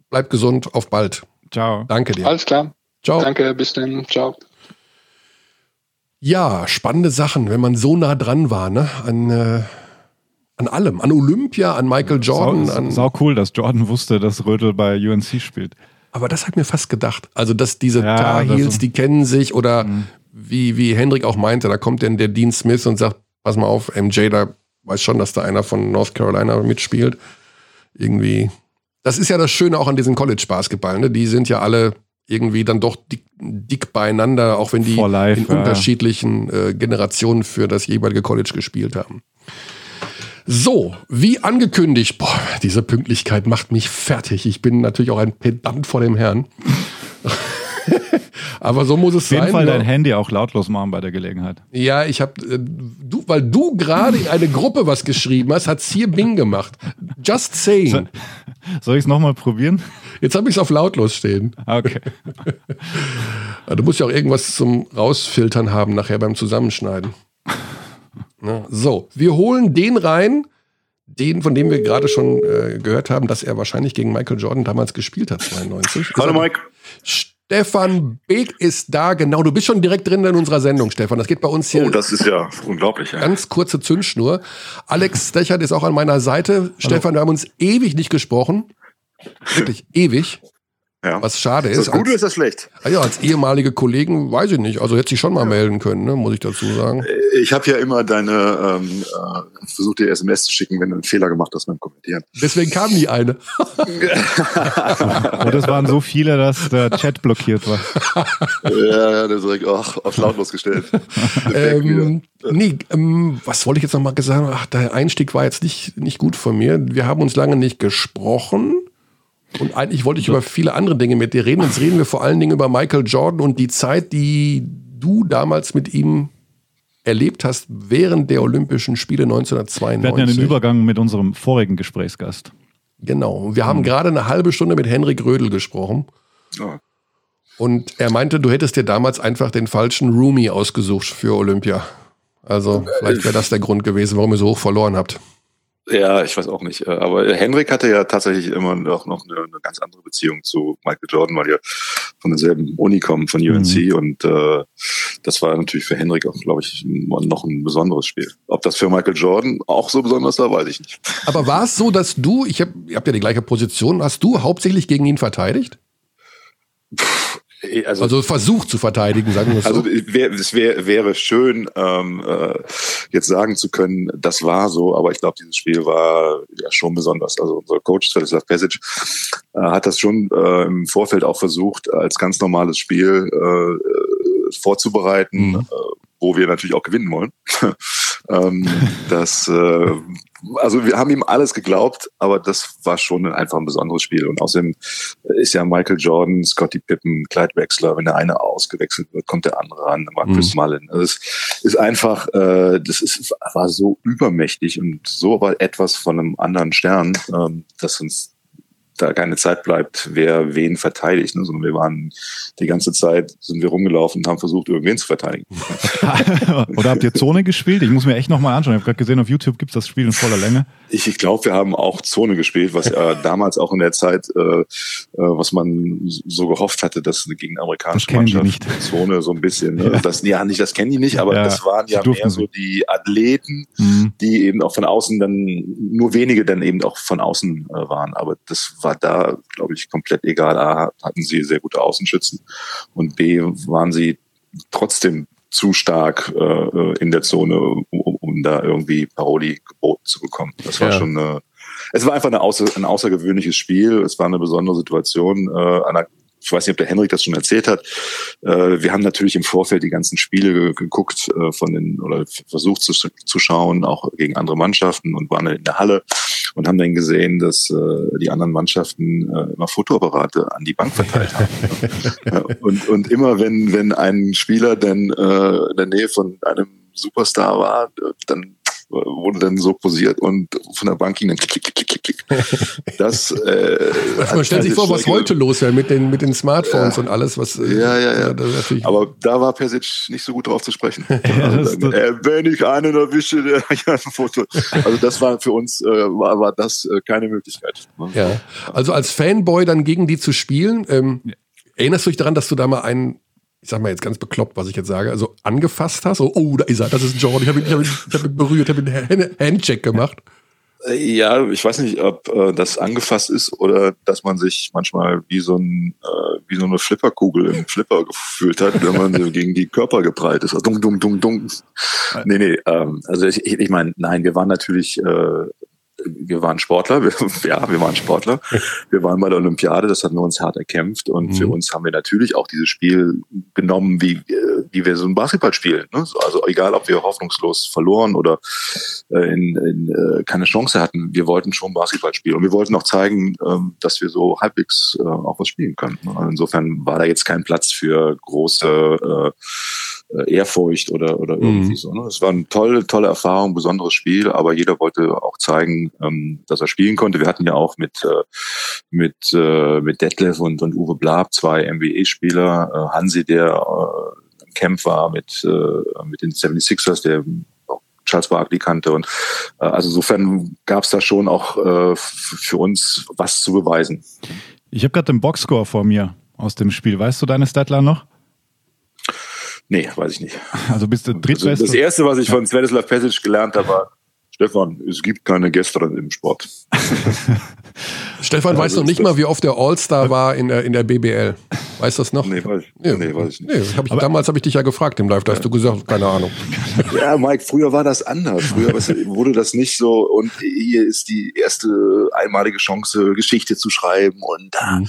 [SPEAKER 1] bleib gesund. Auf bald.
[SPEAKER 2] Ciao.
[SPEAKER 1] Danke dir.
[SPEAKER 4] Alles klar. Ciao. Danke, bis dann. Ciao.
[SPEAKER 1] Ja, spannende Sachen, wenn man so nah dran war, ne? An, äh, an allem. An Olympia, an Michael Jordan.
[SPEAKER 2] Sau,
[SPEAKER 1] an
[SPEAKER 2] sau cool, dass Jordan wusste, dass Rödel bei UNC spielt.
[SPEAKER 1] Aber das hat mir fast gedacht. Also, dass diese ja, Tar Heels, die kennen sich oder mhm. wie, wie Hendrik auch meinte, da kommt dann der Dean Smith und sagt, pass mal auf, MJ, da weiß schon, dass da einer von North Carolina mitspielt. Irgendwie. Das ist ja das Schöne auch an diesem College-Basketball. Ne? Die sind ja alle irgendwie dann doch dick, dick beieinander, auch wenn die life, in ja. unterschiedlichen äh, Generationen für das jeweilige College gespielt haben. So, wie angekündigt, boah, diese Pünktlichkeit macht mich fertig. Ich bin natürlich auch ein Pedant vor dem Herrn. Aber so muss es sein.
[SPEAKER 2] Auf jeden Fall ne? dein Handy auch lautlos machen bei der Gelegenheit.
[SPEAKER 1] Ja, ich habe, äh, du, weil du gerade in eine Gruppe was geschrieben hast, hat's hier Bing gemacht. Just saying.
[SPEAKER 2] Soll ich es nochmal probieren?
[SPEAKER 1] Jetzt habe ich es auf lautlos stehen.
[SPEAKER 2] Okay.
[SPEAKER 1] du musst ja auch irgendwas zum Rausfiltern haben nachher beim Zusammenschneiden. So, wir holen den rein, den, von dem wir gerade schon äh, gehört haben, dass er wahrscheinlich gegen Michael Jordan damals gespielt hat, 92.
[SPEAKER 5] Hallo Mike.
[SPEAKER 1] Stefan Beek ist da, genau. Du bist schon direkt drin in unserer Sendung, Stefan. Das geht bei uns hier.
[SPEAKER 5] Oh, das ist ja unglaublich. Ja.
[SPEAKER 1] Ganz kurze Zündschnur. Alex Stechert ist auch an meiner Seite. Hallo. Stefan, wir haben uns ewig nicht gesprochen. Wirklich ewig. Ja. Was schade ist.
[SPEAKER 5] Ist das gut als, oder ist das schlecht?
[SPEAKER 1] Ah ja, als ehemalige Kollegen weiß ich nicht. Also hätte sich schon mal ja. melden können, ne, muss ich dazu sagen.
[SPEAKER 5] Äh, ich habe ja immer deine ähm, äh, versucht dir SMS zu schicken, wenn du einen Fehler gemacht hast beim Kommentieren.
[SPEAKER 1] Deswegen kam nie eine.
[SPEAKER 2] Und es waren so viele, dass der Chat blockiert war.
[SPEAKER 5] ja, ja, der direkt ach, auf lautlos gestellt.
[SPEAKER 1] ähm, nee, ähm, was wollte ich jetzt noch mal sagen? Ach, der Einstieg war jetzt nicht, nicht gut von mir. Wir haben uns lange nicht gesprochen. Und eigentlich wollte ich über viele andere Dinge mit dir reden. Jetzt reden wir vor allen Dingen über Michael Jordan und die Zeit, die du damals mit ihm erlebt hast während der Olympischen Spiele 1992. Wir hatten ja
[SPEAKER 2] einen Übergang mit unserem vorigen Gesprächsgast.
[SPEAKER 1] Genau. Wir haben mhm. gerade eine halbe Stunde mit Henrik Rödel gesprochen. Oh. Und er meinte, du hättest dir damals einfach den falschen Roomie ausgesucht für Olympia. Also vielleicht wäre das der Grund gewesen, warum ihr so hoch verloren habt.
[SPEAKER 5] Ja, ich weiß auch nicht. Äh, aber Henrik hatte ja tatsächlich immer noch, noch eine, eine ganz andere Beziehung zu Michael Jordan, weil die von derselben Uni kommen, von UNC. Mhm. Und äh, das war natürlich für Henrik auch, glaube ich, noch ein besonderes Spiel. Ob das für Michael Jordan auch so besonders war, weiß ich nicht.
[SPEAKER 1] Aber war es so, dass du, ich habe ihr habt ja die gleiche Position, hast du hauptsächlich gegen ihn verteidigt? Puh, also, also versucht zu verteidigen, sagen wir es
[SPEAKER 5] also so. Also wär, es wär, wäre schön, ähm, äh, jetzt sagen zu können, das war so, aber ich glaube, dieses Spiel war ja schon besonders. Also unser Coach Svetislav Pesic äh, hat das schon äh, im Vorfeld auch versucht, als ganz normales Spiel äh, vorzubereiten, mhm. äh, wo wir natürlich auch gewinnen wollen. Ähm, das äh, also wir haben ihm alles geglaubt, aber das war schon einfach ein besonderes Spiel. Und außerdem ist ja Michael Jordan, Scotty Pippen, Clyde Wexler, wenn der eine ausgewechselt wird, kommt der andere ran, war Chris mhm. Mullen. Also es ist einfach, äh, das ist, war so übermächtig und so war etwas von einem anderen Stern, ähm, dass uns da keine Zeit bleibt, wer wen verteidigt, ne? sondern wir waren die ganze Zeit, sind wir rumgelaufen und haben versucht, irgendwen zu verteidigen.
[SPEAKER 2] Oder habt ihr Zone gespielt? Ich muss mir echt nochmal anschauen. Ich habe gerade gesehen, auf YouTube gibt es das Spiel in voller Länge.
[SPEAKER 5] Ich, ich glaube, wir haben auch Zone gespielt, was äh, damals auch in der Zeit, äh, äh, was man so gehofft hatte, dass gegen amerikanische Mannschaft Zone so ein bisschen, ne? ja. das, ja, nicht, das kennen die nicht, aber ja, das waren ja mehr so die Athleten, mhm. die eben auch von außen dann, nur wenige dann eben auch von außen äh, waren. Aber das war da, glaube ich, komplett egal. A, hatten sie sehr gute Außenschützen und B, waren sie trotzdem zu stark äh, in der Zone, um, um da irgendwie Paroli geboten zu bekommen. Das war ja. schon eine, es war einfach eine außer, ein außergewöhnliches Spiel. Es war eine besondere Situation. Äh, einer ich weiß nicht, ob der Henrik das schon erzählt hat. Äh, wir haben natürlich im Vorfeld die ganzen Spiele geguckt äh, von den oder versucht zu, zu schauen, auch gegen andere Mannschaften und waren in der Halle und haben dann gesehen, dass äh, die anderen Mannschaften äh, immer Fotoapparate an die Bank verteilt haben. und, und immer wenn, wenn ein Spieler dann äh, in der Nähe von einem Superstar war, dann wurde dann so posiert und von der Bank ging dann klick, klick, klick, klick, klick. Das, äh,
[SPEAKER 1] also man stellt sich vor, was heute los wäre mit den, mit den Smartphones ja. und alles, was.
[SPEAKER 5] Äh, ja, ja, ja. ja Aber da war Persic nicht so gut drauf zu sprechen. also dann, äh, wenn ich einen erwische, der ein Foto. Also das war für uns, äh, war, war das äh, keine Möglichkeit.
[SPEAKER 1] Ja. Also als Fanboy dann gegen die zu spielen, ähm, erinnerst du dich daran, dass du da mal einen ich sag mal jetzt ganz bekloppt, was ich jetzt sage, also angefasst hast, so, oh, da ist er, das ist Jordan, ich habe ihn, hab ihn, ich hab ihn berührt, ich habe einen Handcheck gemacht.
[SPEAKER 5] Ja, ich weiß nicht, ob äh, das angefasst ist oder dass man sich manchmal wie so ein äh, wie so eine Flipperkugel im Flipper gefühlt hat, wenn man so gegen die Körper geprallt ist. Dung, dung, dung, dung. Nee, nee, ähm, also ich, ich, ich meine, nein, wir waren natürlich äh, wir waren Sportler, wir, ja, wir waren Sportler. Wir waren bei der Olympiade, das hatten wir uns hart erkämpft und mhm. für uns haben wir natürlich auch dieses Spiel genommen, wie, wie wir so ein Basketball spielen. Ne? Also egal, ob wir hoffnungslos verloren oder äh, in, in, äh, keine Chance hatten, wir wollten schon Basketball spielen und wir wollten auch zeigen, ähm, dass wir so halbwegs äh, auch was spielen können. Ne? Also insofern war da jetzt kein Platz für große äh, äh, Ehrfurcht oder, oder irgendwie mhm. so. Ne? Es war eine tolle, tolle Erfahrung, besonderes Spiel, aber jeder wollte auch zeigen, ähm, dass er spielen konnte. Wir hatten ja auch mit, äh, mit, äh, mit Detlef und, und Uwe Blab zwei NBA-Spieler, äh, Hansi, der äh, im Camp war, mit, äh, mit den 76ers, der Charles Barkley kannte. Und äh, also insofern gab es da schon auch äh, für uns was zu beweisen.
[SPEAKER 2] Ich habe gerade den Boxscore vor mir aus dem Spiel. Weißt du deine Statler noch?
[SPEAKER 5] Nee, weiß ich nicht.
[SPEAKER 2] Also bist du drittbeste? Also
[SPEAKER 5] das erste, was ich von Svetislav Pesic gelernt habe, war, Stefan, es gibt keine Gestern im Sport.
[SPEAKER 1] Stefan weiß noch nicht mal, wie oft der All-Star war in der, in der BBL. Weißt du das noch?
[SPEAKER 5] Nee, weiß, nee, nee, weiß ich nicht. Nee,
[SPEAKER 1] hab ich, damals habe ich dich ja gefragt im Live, da hast du gesagt, keine Ahnung.
[SPEAKER 5] Ja, Mike, früher war das anders. Früher wurde das nicht so und hier ist die erste einmalige Chance, Geschichte zu schreiben und mhm.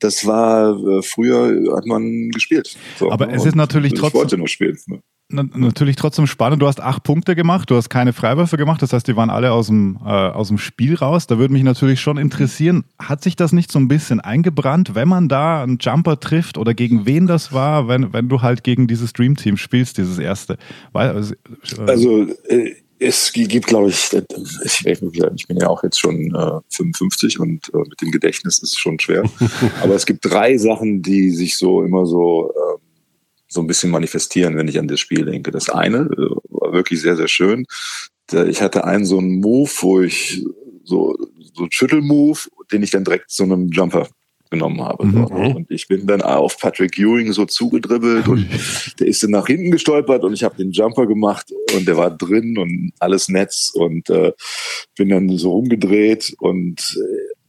[SPEAKER 5] das war, äh, früher hat man gespielt.
[SPEAKER 2] So, Aber es ist natürlich trotzdem... Ich
[SPEAKER 5] wollte nur spielen. Ne?
[SPEAKER 2] Natürlich trotzdem spannend. Du hast acht Punkte gemacht, du hast keine Freiwürfe gemacht, das heißt, die waren alle aus dem, äh, aus dem Spiel raus. Da würde mich natürlich schon interessieren, hat sich das nicht so ein bisschen eingebrannt, wenn man da einen Jumper trifft oder gegen wen das war, wenn, wenn du halt gegen dieses Dream Team spielst, dieses erste? Weil,
[SPEAKER 5] also, äh, also äh, es gibt, glaube ich, ich, ich, bin ja auch jetzt schon äh, 55 und äh, mit dem Gedächtnis ist es schon schwer. Aber es gibt drei Sachen, die sich so immer so äh, so ein bisschen manifestieren, wenn ich an das Spiel denke. Das eine äh, war wirklich sehr, sehr schön. Ich hatte einen so einen Move, wo ich so, so einen Schüttelmove, den ich dann direkt zu einem Jumper genommen habe. Mhm. Und ich bin dann auf Patrick Ewing so zugedribbelt und der ist dann nach hinten gestolpert und ich habe den Jumper gemacht und der war drin und alles Netz und äh, bin dann so rumgedreht und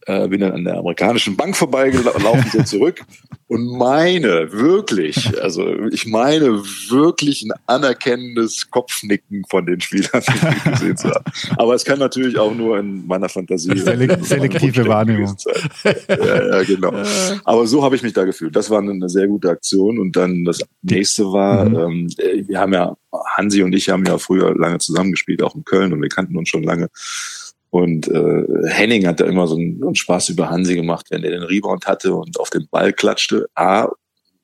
[SPEAKER 5] äh, bin dann an der amerikanischen Bank vorbeigelaufen, so zurück und meine wirklich, also ich meine wirklich ein anerkennendes Kopfnicken von den Spielern gesehen zu haben. Aber es kann natürlich auch nur in meiner Fantasie
[SPEAKER 2] Selek selektive Wahrnehmung.
[SPEAKER 5] Ja, ja, genau. Aber so habe ich mich da gefühlt. Das war eine sehr gute Aktion. Und dann das nächste war, mhm. ähm, wir haben ja, Hansi und ich haben ja früher lange zusammengespielt, auch in Köln, und wir kannten uns schon lange. Und äh, Henning hat da immer so einen, einen Spaß über Hansi gemacht, wenn er den Rebound hatte und auf den Ball klatschte. A,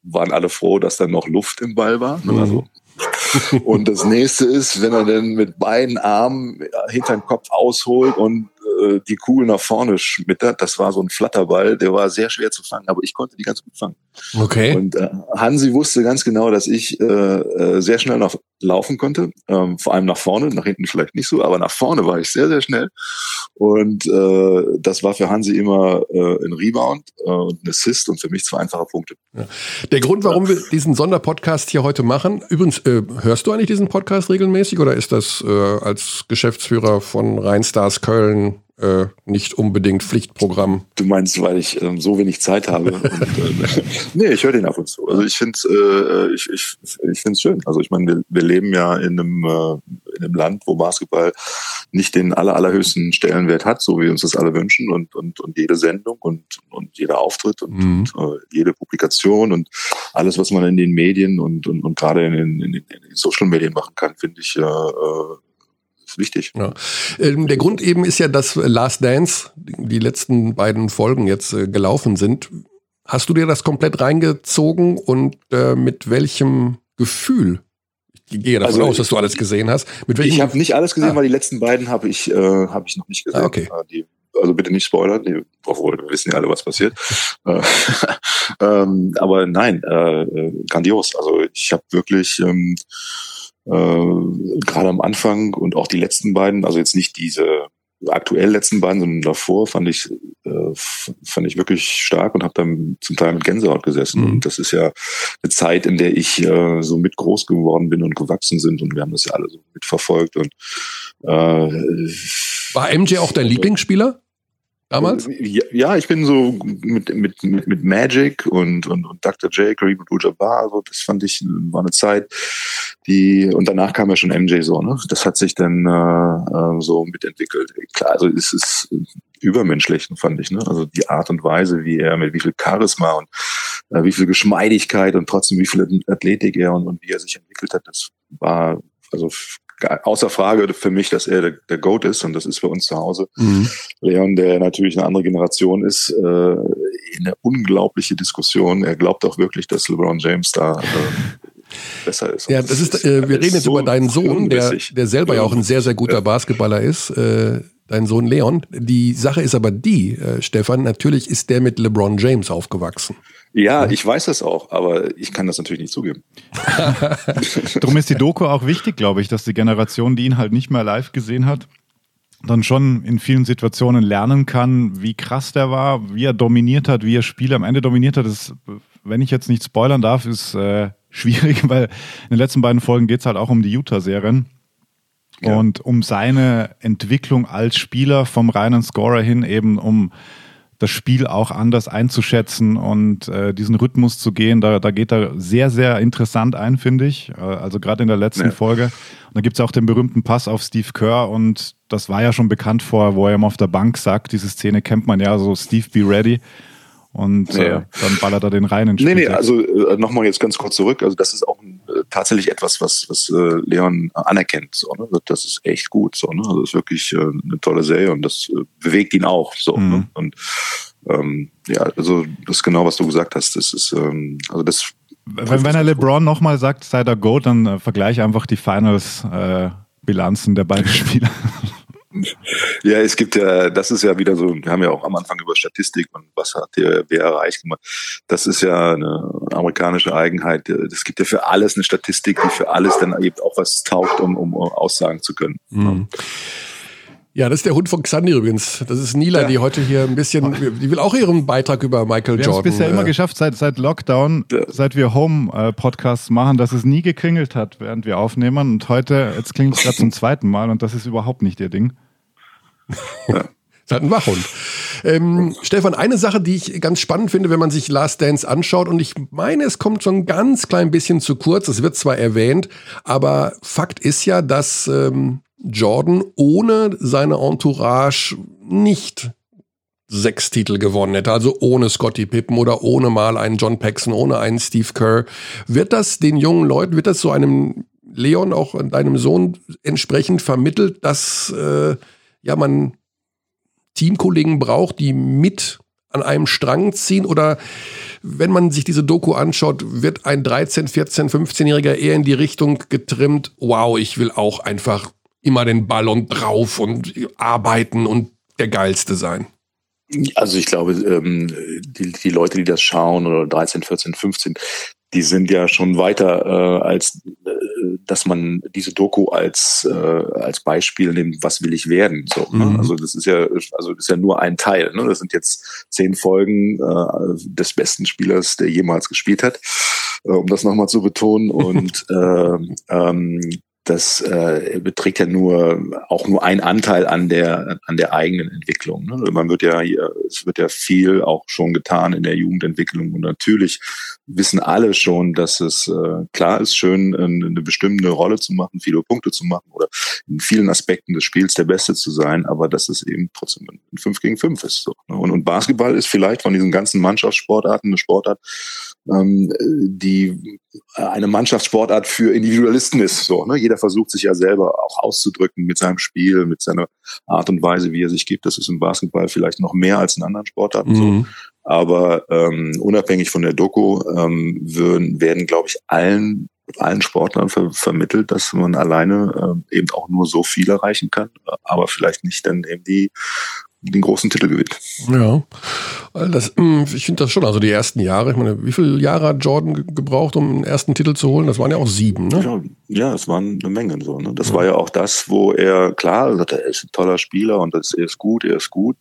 [SPEAKER 5] waren alle froh, dass da noch Luft im Ball war. Ne? Also, und das nächste ist, wenn er dann mit beiden Armen hinter den Kopf ausholt und äh, die Kugel nach vorne schmittert. Das war so ein Flatterball, der war sehr schwer zu fangen, aber ich konnte die ganz gut fangen.
[SPEAKER 1] Okay.
[SPEAKER 5] Und äh, Hansi wusste ganz genau, dass ich äh, äh, sehr schnell noch laufen konnte, ähm, vor allem nach vorne, nach hinten vielleicht nicht so, aber nach vorne war ich sehr, sehr schnell. Und äh, das war für Hansi immer äh, ein Rebound äh, und ein Assist und für mich zwei einfache Punkte.
[SPEAKER 1] Ja. Der Grund, warum wir diesen Sonderpodcast hier heute machen, übrigens, äh, hörst du eigentlich diesen Podcast regelmäßig oder ist das äh, als Geschäftsführer von Rheinstars Köln äh, nicht unbedingt Pflichtprogramm.
[SPEAKER 5] Du meinst, weil ich ähm, so wenig Zeit habe? und, äh, nee, ich höre den ab und zu. Also ich finde es äh, ich, ich, ich find's schön. Also ich meine, wir, wir leben ja in einem, äh, in einem Land, wo Basketball nicht den aller, allerhöchsten Stellenwert hat, so wie wir uns das alle wünschen und, und, und jede Sendung und, und jeder Auftritt und, mhm. und äh, jede Publikation und alles, was man in den Medien und, und, und gerade in den, in den Social Medien machen kann, finde ich äh, äh wichtig.
[SPEAKER 1] Ja. Ähm, der Grund eben ist ja, dass Last Dance, die letzten beiden Folgen jetzt äh, gelaufen sind. Hast du dir das komplett reingezogen und äh, mit welchem Gefühl? Ich gehe davon also, aus, dass du alles gesehen hast.
[SPEAKER 5] Mit ich habe nicht alles gesehen, ah. weil die letzten beiden habe ich, äh, hab ich noch nicht gesehen. Ah,
[SPEAKER 1] okay.
[SPEAKER 5] Äh, die, also bitte nicht spoilern, die, obwohl wir wissen ja alle, was passiert. Äh, ähm, aber nein, äh, äh, grandios. Also ich habe wirklich ähm, äh, gerade am Anfang und auch die letzten beiden, also jetzt nicht diese aktuell letzten beiden, sondern davor fand ich äh, fand ich wirklich stark und habe dann zum Teil mit Gänsehaut gesessen. Mhm. Und das ist ja eine Zeit, in der ich äh, so mit groß geworden bin und gewachsen sind und wir haben das ja alle so mitverfolgt. Und äh,
[SPEAKER 1] war MJ auch dein Lieblingsspieler? Damals?
[SPEAKER 5] Ja, ich bin so mit, mit, mit, mit Magic und, und, und Dr. J, Kareem und Ujabbar, also das fand ich, war eine Zeit, die, und danach kam ja schon MJ so, ne? Das hat sich dann äh, äh, so mitentwickelt. Klar, also es ist übermenschlich, fand ich, ne? Also die Art und Weise, wie er mit wie viel Charisma und äh, wie viel Geschmeidigkeit und trotzdem wie viel Athletik er und, und wie er sich entwickelt hat, das war also außer Frage für mich, dass er der, der Goat ist und das ist für uns zu Hause. Mhm. Leon, der natürlich eine andere Generation ist, äh, eine unglaubliche Diskussion. Er glaubt auch wirklich, dass LeBron James da äh, besser ist.
[SPEAKER 1] Ja, das ist, äh, wir reden jetzt so über deinen Sohn, der, der selber ja auch ein sehr, sehr guter Basketballer ist. Äh, dein Sohn Leon. Die Sache ist aber die, äh, Stefan, natürlich ist der mit LeBron James aufgewachsen.
[SPEAKER 5] Ja, ich weiß das auch, aber ich kann das natürlich nicht zugeben.
[SPEAKER 2] Darum ist die Doku auch wichtig, glaube ich, dass die Generation, die ihn halt nicht mehr live gesehen hat, dann schon in vielen Situationen lernen kann, wie krass der war, wie er dominiert hat, wie er Spiele am Ende dominiert hat. Das, wenn ich jetzt nicht spoilern darf, ist äh, schwierig, weil in den letzten beiden Folgen geht es halt auch um die Utah-Serien. Ja. Und um seine Entwicklung als Spieler vom reinen Scorer hin eben um das Spiel auch anders einzuschätzen und äh, diesen Rhythmus zu gehen. Da, da geht er sehr, sehr interessant ein, finde ich. Äh, also gerade in der letzten ja. Folge. Und da gibt es auch den berühmten Pass auf Steve Kerr und das war ja schon bekannt vor, wo er ihm auf der Bank sagt, diese Szene kennt man ja, so Steve be ready und ja. äh, dann ballert er den rein in
[SPEAKER 5] Nee, nee, also äh, nochmal jetzt ganz kurz zurück. Also das ist auch äh, tatsächlich etwas, was, was äh, Leon anerkennt. So, ne? Also das ist echt gut. So, ne? Also das ist wirklich äh, eine tolle Serie und das äh, bewegt ihn auch. So, mhm. ne? Und ähm, ja, also das ist genau, was du gesagt hast. Das ist, ähm, also das
[SPEAKER 2] wenn, wenn er LeBron nochmal sagt, sei der Goat, dann äh, vergleich einfach die Finals-Bilanzen äh, der beiden Spieler.
[SPEAKER 5] Ja, es gibt ja, das ist ja wieder so, wir haben ja auch am Anfang über Statistik und was hat der, wer erreicht gemacht. Das ist ja eine amerikanische Eigenheit. Es gibt ja für alles eine Statistik, die für alles dann eben auch was taugt, um, um Aussagen zu können. Mhm.
[SPEAKER 1] Ja, das ist der Hund von Xandi übrigens. Das ist Nila, ja. die heute hier ein bisschen, die will auch ihren Beitrag über Michael
[SPEAKER 2] wir
[SPEAKER 1] Jordan.
[SPEAKER 2] Wir haben es bisher äh, immer geschafft, seit, seit Lockdown, ja. seit wir Home-Podcasts machen, dass es nie geklingelt hat, während wir aufnehmen. Und heute, jetzt klingt es gerade zum zweiten Mal und das ist überhaupt nicht ihr Ding.
[SPEAKER 1] Ja. ist halt ein Wachhund. Ähm, Stefan, eine Sache, die ich ganz spannend finde, wenn man sich Last Dance anschaut, und ich meine, es kommt schon ein ganz klein bisschen zu kurz, es wird zwar erwähnt, aber Fakt ist ja, dass ähm, Jordan ohne seine Entourage nicht sechs Titel gewonnen hätte, also ohne Scotty Pippen oder ohne mal einen John Paxson, ohne einen Steve Kerr. Wird das den jungen Leuten, wird das so einem Leon, auch deinem Sohn entsprechend vermittelt, dass äh, ja man Teamkollegen braucht, die mit an einem Strang ziehen oder wenn man sich diese Doku anschaut, wird ein 13, 14, 15-Jähriger eher in die Richtung getrimmt, wow, ich will auch einfach immer den Ballon drauf und arbeiten und der Geilste sein?
[SPEAKER 5] Also ich glaube, ähm, die Leute, die das schauen, oder 13, 14, 15, die sind ja schon weiter äh, als äh, dass man diese Doku als äh, als Beispiel nimmt, was will ich werden. So, ne? Mhm. Also das ist ja also das ist ja nur ein Teil. Ne? Das sind jetzt zehn Folgen äh, des besten Spielers, der jemals gespielt hat, äh, um das nochmal zu betonen. Und äh, ähm, das äh, beträgt ja nur auch nur ein Anteil an der an der eigenen Entwicklung. Ne? Man wird ja hier, es wird ja viel auch schon getan in der Jugendentwicklung und natürlich wissen alle schon, dass es äh, klar ist, schön eine bestimmte Rolle zu machen, viele Punkte zu machen oder in vielen Aspekten des Spiels der Beste zu sein, aber dass es eben trotzdem ein 5 gegen 5 ist. So. Ne? Und, und Basketball ist vielleicht von diesen ganzen Mannschaftssportarten eine Sportart, ähm, die eine Mannschaftssportart für Individualisten ist. So, ne? Jeder versucht sich ja selber auch auszudrücken mit seinem Spiel, mit seiner Art und Weise, wie er sich gibt. Das ist im Basketball vielleicht noch mehr als in anderen Sportarten mhm. so. Aber ähm, unabhängig von der Doku ähm, würden, werden, glaube ich, allen allen Sportlern ver vermittelt, dass man alleine äh, eben auch nur so viel erreichen kann, aber vielleicht nicht dann eben die den großen Titel gewinnt.
[SPEAKER 1] Ja, das, hm, ich finde das schon. Also die ersten Jahre, ich meine, wie viele Jahre hat Jordan gebraucht, um den ersten Titel zu holen? Das waren ja auch sieben, ne?
[SPEAKER 5] Ja, ja es waren eine Menge so. Ne? Das ja. war ja auch das, wo er, klar, er ist ein toller Spieler und das, er ist gut, er ist gut.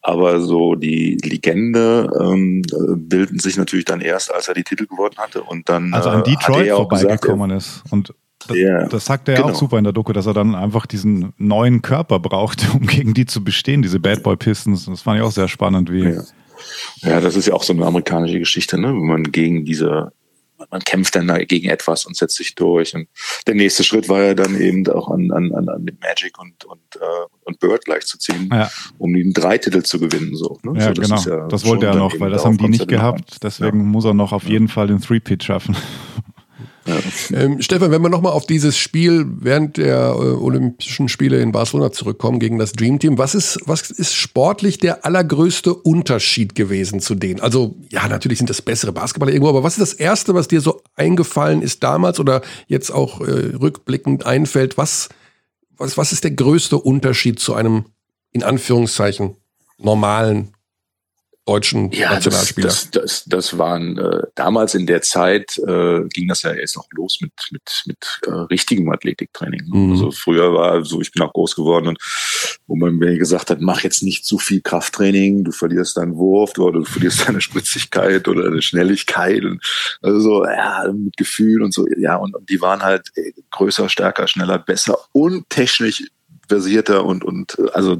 [SPEAKER 5] Aber so die Legende ähm, bilden sich natürlich dann erst, als er die Titel gewonnen hatte und dann.
[SPEAKER 2] Also an äh, Detroit vorbeigekommen ist. Und das, yeah, das sagt er ja genau. auch super in der Doku, dass er dann einfach diesen neuen Körper braucht, um gegen die zu bestehen, diese Bad Boy Pistons. Das fand ich auch sehr spannend, wie.
[SPEAKER 5] Ja. ja das ist ja auch so eine amerikanische Geschichte, ne? wenn man gegen diese man kämpft dann gegen etwas und setzt sich durch. Und der nächste Schritt war ja dann eben auch an, an, an mit Magic und, und, äh, und Bird gleichzuziehen, ja. um den drei Titel zu gewinnen. So,
[SPEAKER 2] ne? Ja, so, das genau. Ja das wollte er noch, weil das haben die nicht gehabt. Deswegen muss er noch auf jeden Fall den Three-Pit schaffen.
[SPEAKER 1] Ähm, Stefan, wenn wir nochmal auf dieses Spiel während der äh, Olympischen Spiele in Barcelona zurückkommen gegen das Dream Team, was ist, was ist sportlich der allergrößte Unterschied gewesen zu denen? Also, ja, natürlich sind das bessere Basketballer irgendwo, aber was ist das Erste, was dir so eingefallen ist damals oder jetzt auch äh, rückblickend einfällt? Was, was, was ist der größte Unterschied zu einem, in Anführungszeichen, normalen deutschen ja, Nationalspieler.
[SPEAKER 5] Das, das, das, das waren äh, damals in der Zeit äh, ging das ja erst noch los mit mit mit äh, richtigem Athletiktraining. Mhm. Also früher war so, ich bin auch groß geworden und wo man mir gesagt hat, mach jetzt nicht zu viel Krafttraining, du verlierst deinen Wurf oder du verlierst deine Spritzigkeit oder deine Schnelligkeit und also ja mit Gefühl und so ja und, und die waren halt äh, größer, stärker, schneller, besser und technisch versierter und und also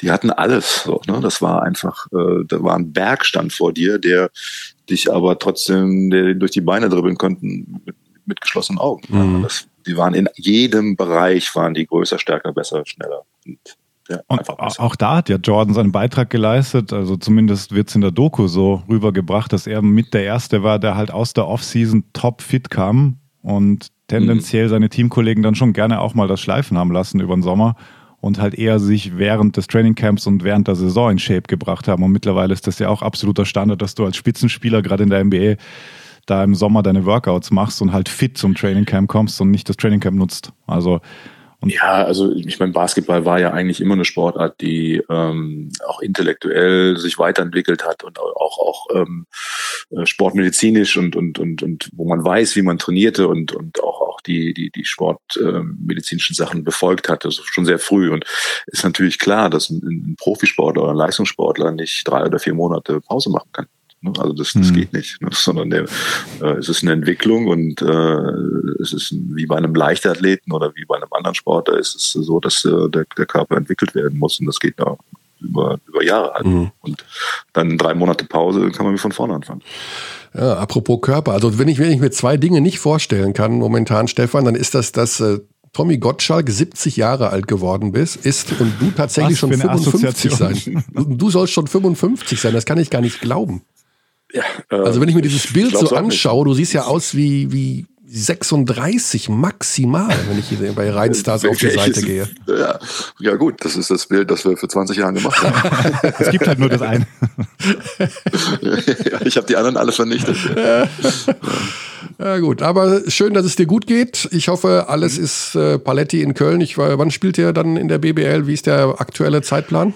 [SPEAKER 5] die hatten alles so ne das war einfach äh, da war ein Bergstand vor dir der dich aber trotzdem der, durch die Beine dribbeln konnten mit, mit geschlossenen Augen mhm. das, die waren in jedem Bereich waren die größer stärker besser schneller und
[SPEAKER 2] ja, und auch da hat ja Jordan seinen Beitrag geleistet. Also zumindest wird es in der Doku so rübergebracht, dass er mit der Erste war, der halt aus der Offseason top fit kam und tendenziell seine Teamkollegen dann schon gerne auch mal das Schleifen haben lassen über den Sommer und halt eher sich während des Trainingcamps und während der Saison in Shape gebracht haben. Und mittlerweile ist das ja auch absoluter Standard, dass du als Spitzenspieler gerade in der NBA da im Sommer deine Workouts machst und halt fit zum Trainingcamp kommst und nicht das Trainingcamp nutzt. Also
[SPEAKER 5] ja, also ich meine, Basketball war ja eigentlich immer eine Sportart, die ähm, auch intellektuell sich weiterentwickelt hat und auch auch ähm, äh, sportmedizinisch und und und und wo man weiß, wie man trainierte und und auch die die die sportmedizinischen äh, Sachen befolgt hat, also schon sehr früh und ist natürlich klar, dass ein, ein Profisportler oder ein Leistungssportler nicht drei oder vier Monate Pause machen kann. Ne? Also das, das mhm. geht nicht, ne? sondern der, äh, es ist eine Entwicklung und äh, es ist wie bei einem Leichtathleten oder wie bei einem anderen Sportler ist es so, dass äh, der, der Körper entwickelt werden muss und das geht da über, über Jahre halt. Mhm. Und dann drei Monate Pause, kann man wie von vorne anfangen.
[SPEAKER 1] Ja, apropos Körper, also wenn ich, wenn ich mir zwei Dinge nicht vorstellen kann momentan, Stefan, dann ist das, dass äh, Tommy Gottschalk 70 Jahre alt geworden bist, ist und du tatsächlich schon 55 sein. Du, sollst schon 55 sein, das kann ich gar nicht glauben. Ja, äh, also wenn ich mir dieses Bild so anschaue, du siehst ja aus wie, wie 36 maximal, wenn ich hier bei Rheinstars auf die Seite gehe.
[SPEAKER 5] Ja, ja, gut, das ist das Bild, das wir für 20 Jahre gemacht haben.
[SPEAKER 2] es gibt halt nur das eine.
[SPEAKER 5] ja, ich habe die anderen alle vernichtet.
[SPEAKER 1] Ja. gut, aber schön, dass es dir gut geht. Ich hoffe, alles ist äh, Paletti in Köln. Ich, wann spielt ihr dann in der BBL? Wie ist der aktuelle Zeitplan?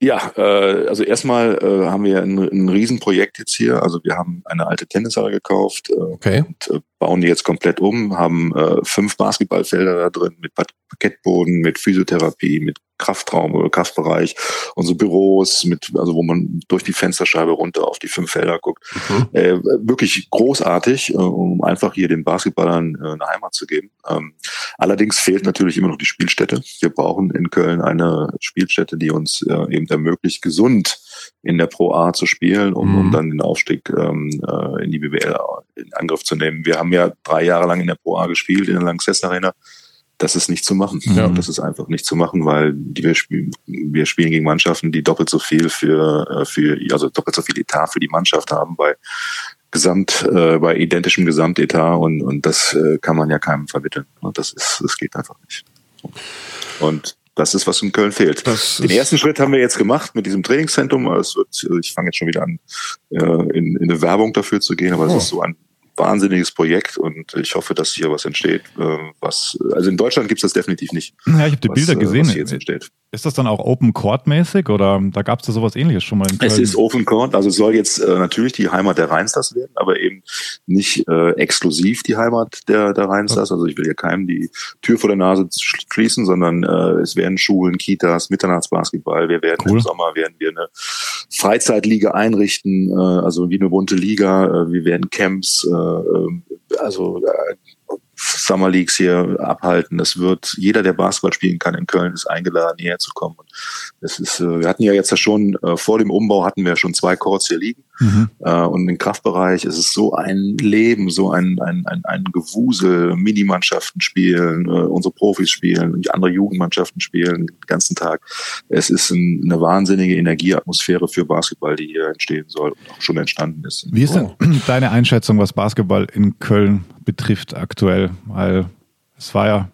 [SPEAKER 5] Ja, äh, also erstmal äh, haben wir ein, ein Riesenprojekt jetzt hier. Also wir haben eine alte Tennishalle gekauft äh,
[SPEAKER 1] okay.
[SPEAKER 5] und äh, bauen die jetzt komplett um, haben äh, fünf Basketballfelder da drin mit Parkettboden, mit Physiotherapie, mit Kraftraum oder Kraftbereich, unsere Büros, mit, also wo man durch die Fensterscheibe runter auf die fünf Felder guckt. Mhm. Äh, wirklich großartig, äh, um einfach hier den Basketballern äh, eine Heimat zu geben. Ähm, Allerdings fehlt natürlich immer noch die Spielstätte. Wir brauchen in Köln eine Spielstätte, die uns äh, eben ermöglicht, gesund in der Pro A zu spielen, um, mhm. um dann den Aufstieg ähm, äh, in die BBL in Angriff zu nehmen. Wir haben ja drei Jahre lang in der Pro A gespielt, in der Lanxess Arena das ist nicht zu machen. Ja. Das ist einfach nicht zu machen, weil die, wir, spielen, wir spielen gegen Mannschaften, die doppelt so viel für, äh, für, also doppelt so viel Etat für die Mannschaft haben bei Gesamt, äh, bei identischem Gesamtetat und, und das äh, kann man ja keinem vermitteln. Und das ist, das geht einfach nicht. Und das ist, was in Köln fehlt. Das Den ersten Schritt haben wir jetzt gemacht mit diesem Trainingszentrum. Es wird, ich fange jetzt schon wieder an, äh, in, in eine Werbung dafür zu gehen, aber es oh. ist so ein wahnsinniges Projekt und ich hoffe, dass hier was entsteht. Äh, was, also in Deutschland gibt es das definitiv nicht.
[SPEAKER 2] Ja, ich habe die Bilder was, äh, gesehen. Was jetzt entsteht. Ist das dann auch Open Court mäßig oder da gab es da sowas ähnliches schon mal in
[SPEAKER 5] Köln? Es ist Open Court, also es soll jetzt äh, natürlich die Heimat der Rheinstars werden, aber eben nicht äh, exklusiv die Heimat der, der Rheinstars. Also ich will hier keinem die Tür vor der Nase schließen, sondern äh, es werden Schulen, Kitas, Mitternachtsbasketball. Wir werden cool. im Sommer werden wir eine Freizeitliga einrichten, äh, also wie eine bunte Liga. Äh, wir werden Camps äh, äh, also äh, Summer Leagues hier abhalten. Das wird jeder, der Basketball spielen kann in Köln, ist eingeladen, hierher zu kommen. Das ist, äh, wir hatten ja jetzt ja schon äh, vor dem Umbau hatten wir schon zwei Courts hier liegen. Mhm. Äh, und im Kraftbereich ist es so ein Leben, so ein, ein, ein, ein Gewusel, Minimannschaften spielen, unsere Profis spielen, und andere Jugendmannschaften spielen den ganzen Tag. Es ist ein, eine wahnsinnige Energieatmosphäre für Basketball, die hier entstehen soll und auch schon entstanden ist.
[SPEAKER 2] Wie ist denn deine Einschätzung, was Basketball in Köln betrifft aktuell? Weil es war ja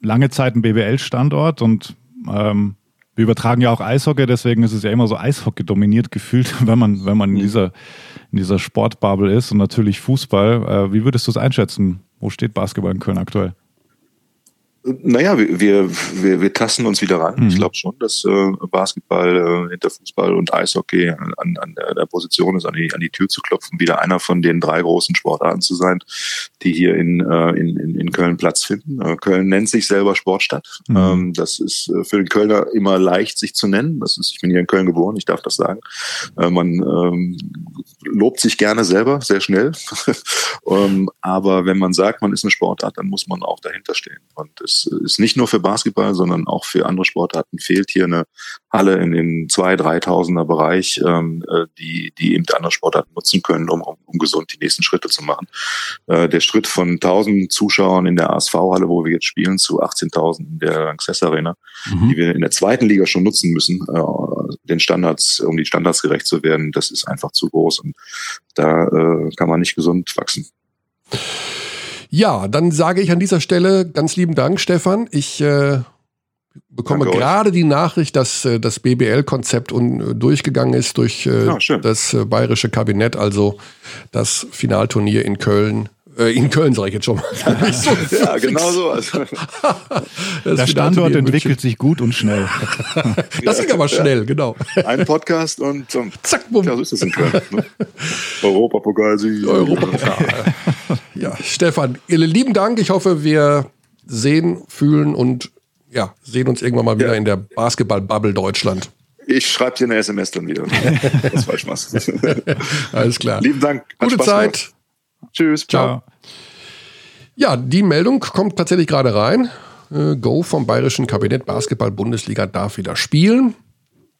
[SPEAKER 2] lange Zeit ein BBL-Standort und ähm, wir übertragen ja auch Eishockey, deswegen ist es ja immer so Eishockey dominiert gefühlt, wenn man, wenn man in dieser, in dieser Sportbubble ist und natürlich Fußball. Äh, wie würdest du es einschätzen? Wo steht Basketball in Köln aktuell?
[SPEAKER 5] Naja, wir, wir, wir, wir tasten uns wieder ran. Mhm. Ich glaube schon, dass äh, Basketball äh, hinter Fußball und Eishockey an, an der, Position ist, an die, an die Tür zu klopfen, wieder einer von den drei großen Sportarten zu sein, die hier in, äh, in, in, in Köln Platz finden. Äh, Köln nennt sich selber Sportstadt. Mhm. Ähm, das ist äh, für den Kölner immer leicht, sich zu nennen. Das ist, ich bin hier in Köln geboren, ich darf das sagen. Äh, man ähm, lobt sich gerne selber, sehr schnell. ähm, aber wenn man sagt, man ist eine Sportart, dann muss man auch dahinter stehen. Und es ist nicht nur für Basketball, sondern auch für andere Sportarten fehlt hier eine Halle in den 2.000, 3.000er Bereich, ähm, äh, die, die eben andere Sportarten nutzen können, um, um, um gesund die nächsten Schritte zu machen. Äh, der Schritt von 1.000 Zuschauern in der ASV-Halle, wo wir jetzt spielen, zu 18.000 in der Access Arena, mhm. die wir in der zweiten Liga schon nutzen müssen, äh, den Standards, um die Standards gerecht zu werden, das ist einfach zu groß und da äh, kann man nicht gesund wachsen.
[SPEAKER 1] Ja, dann sage ich an dieser Stelle ganz lieben Dank, Stefan. Ich äh, bekomme Danke gerade euch. die Nachricht, dass äh, das BBL-Konzept äh, durchgegangen ist durch äh, ja, das äh, bayerische Kabinett, also das Finalturnier in Köln in Köln sage ich jetzt schon mal.
[SPEAKER 5] so ja, genau so. Also.
[SPEAKER 2] Der Standort entwickelt sich gut und schnell.
[SPEAKER 1] das ging aber schnell, genau.
[SPEAKER 5] Ein Podcast und um, zack, bumm. Ja, so ist das in Köln. Ne? Europapokalsieg.
[SPEAKER 1] Europapokal. ja, Stefan, lieben Dank. Ich hoffe, wir sehen, fühlen und ja, sehen uns irgendwann mal wieder ja. in der Basketball-Bubble Deutschland.
[SPEAKER 5] Ich schreibe dir eine SMS dann wieder. das falsch machst.
[SPEAKER 1] Alles klar.
[SPEAKER 5] Lieben Dank.
[SPEAKER 1] Gute Zeit.
[SPEAKER 5] Tschüss. Ciao.
[SPEAKER 1] Ja, die Meldung kommt tatsächlich gerade rein. Äh, Go vom Bayerischen Kabinett Basketball Bundesliga darf wieder spielen.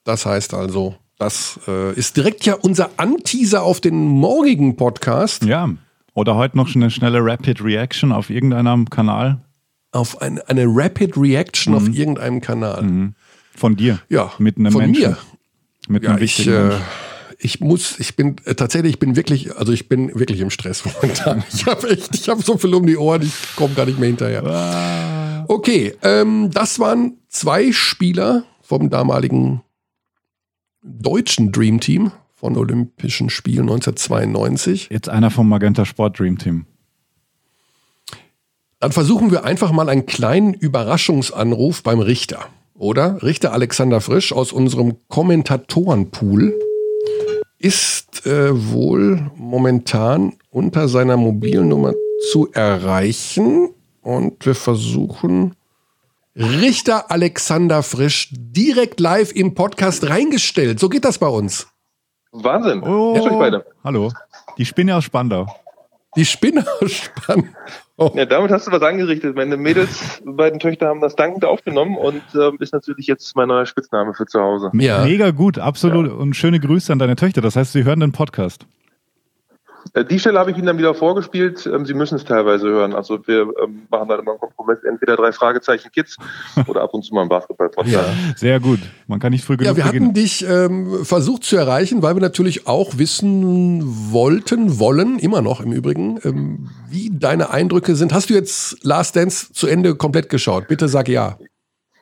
[SPEAKER 1] Das heißt also, das äh, ist direkt ja unser Anteaser auf den morgigen Podcast.
[SPEAKER 2] Ja. Oder heute noch eine schnelle Rapid Reaction auf irgendeinem Kanal.
[SPEAKER 1] Auf ein, eine Rapid Reaction mhm. auf irgendeinem Kanal. Mhm.
[SPEAKER 2] Von dir.
[SPEAKER 1] Ja.
[SPEAKER 2] Mit einem
[SPEAKER 1] von
[SPEAKER 2] Menschen.
[SPEAKER 1] mir.
[SPEAKER 2] Mit einem
[SPEAKER 1] ja, wichtigen ich, äh, ich muss, ich bin äh, tatsächlich, ich bin wirklich, also ich bin wirklich im Stress momentan. Ich habe echt, ich habe so viel um die Ohren, ich komme gar nicht mehr hinterher. Ah. Okay, ähm, das waren zwei Spieler vom damaligen deutschen Dream Team von Olympischen Spielen 1992.
[SPEAKER 2] Jetzt einer vom Magenta Sport Dream Team.
[SPEAKER 1] Dann versuchen wir einfach mal einen kleinen Überraschungsanruf beim Richter, oder? Richter Alexander Frisch aus unserem Kommentatorenpool ist äh, wohl momentan unter seiner Mobilnummer zu erreichen. Und wir versuchen Richter Alexander Frisch direkt live im Podcast reingestellt. So geht das bei uns.
[SPEAKER 6] Wahnsinn.
[SPEAKER 2] Oh, ja. Hallo. Die Spinne aus Spandau.
[SPEAKER 1] Die Spinne ausspannen.
[SPEAKER 6] Oh. Ja, damit hast du was angerichtet. Meine Mädels, beiden Töchter haben das dankend aufgenommen und äh, ist natürlich jetzt mein neuer Spitzname für zu Hause.
[SPEAKER 2] Ja. Mega gut, absolut. Ja. Und schöne Grüße an deine Töchter. Das heißt, sie hören den Podcast.
[SPEAKER 6] Äh, die Stelle habe ich Ihnen dann wieder vorgespielt. Ähm, Sie müssen es teilweise hören. Also wir ähm, machen dann immer einen Kompromiss, entweder drei Fragezeichen Kids oder ab und zu mal ein Basketball-Podcast. Ja,
[SPEAKER 2] sehr gut. Man kann nicht früh genug
[SPEAKER 1] Ja, wir beginnen. hatten dich ähm, versucht zu erreichen, weil wir natürlich auch wissen wollten, wollen, immer noch im Übrigen, ähm, wie deine Eindrücke sind. Hast du jetzt Last Dance zu Ende komplett geschaut? Bitte sag ja.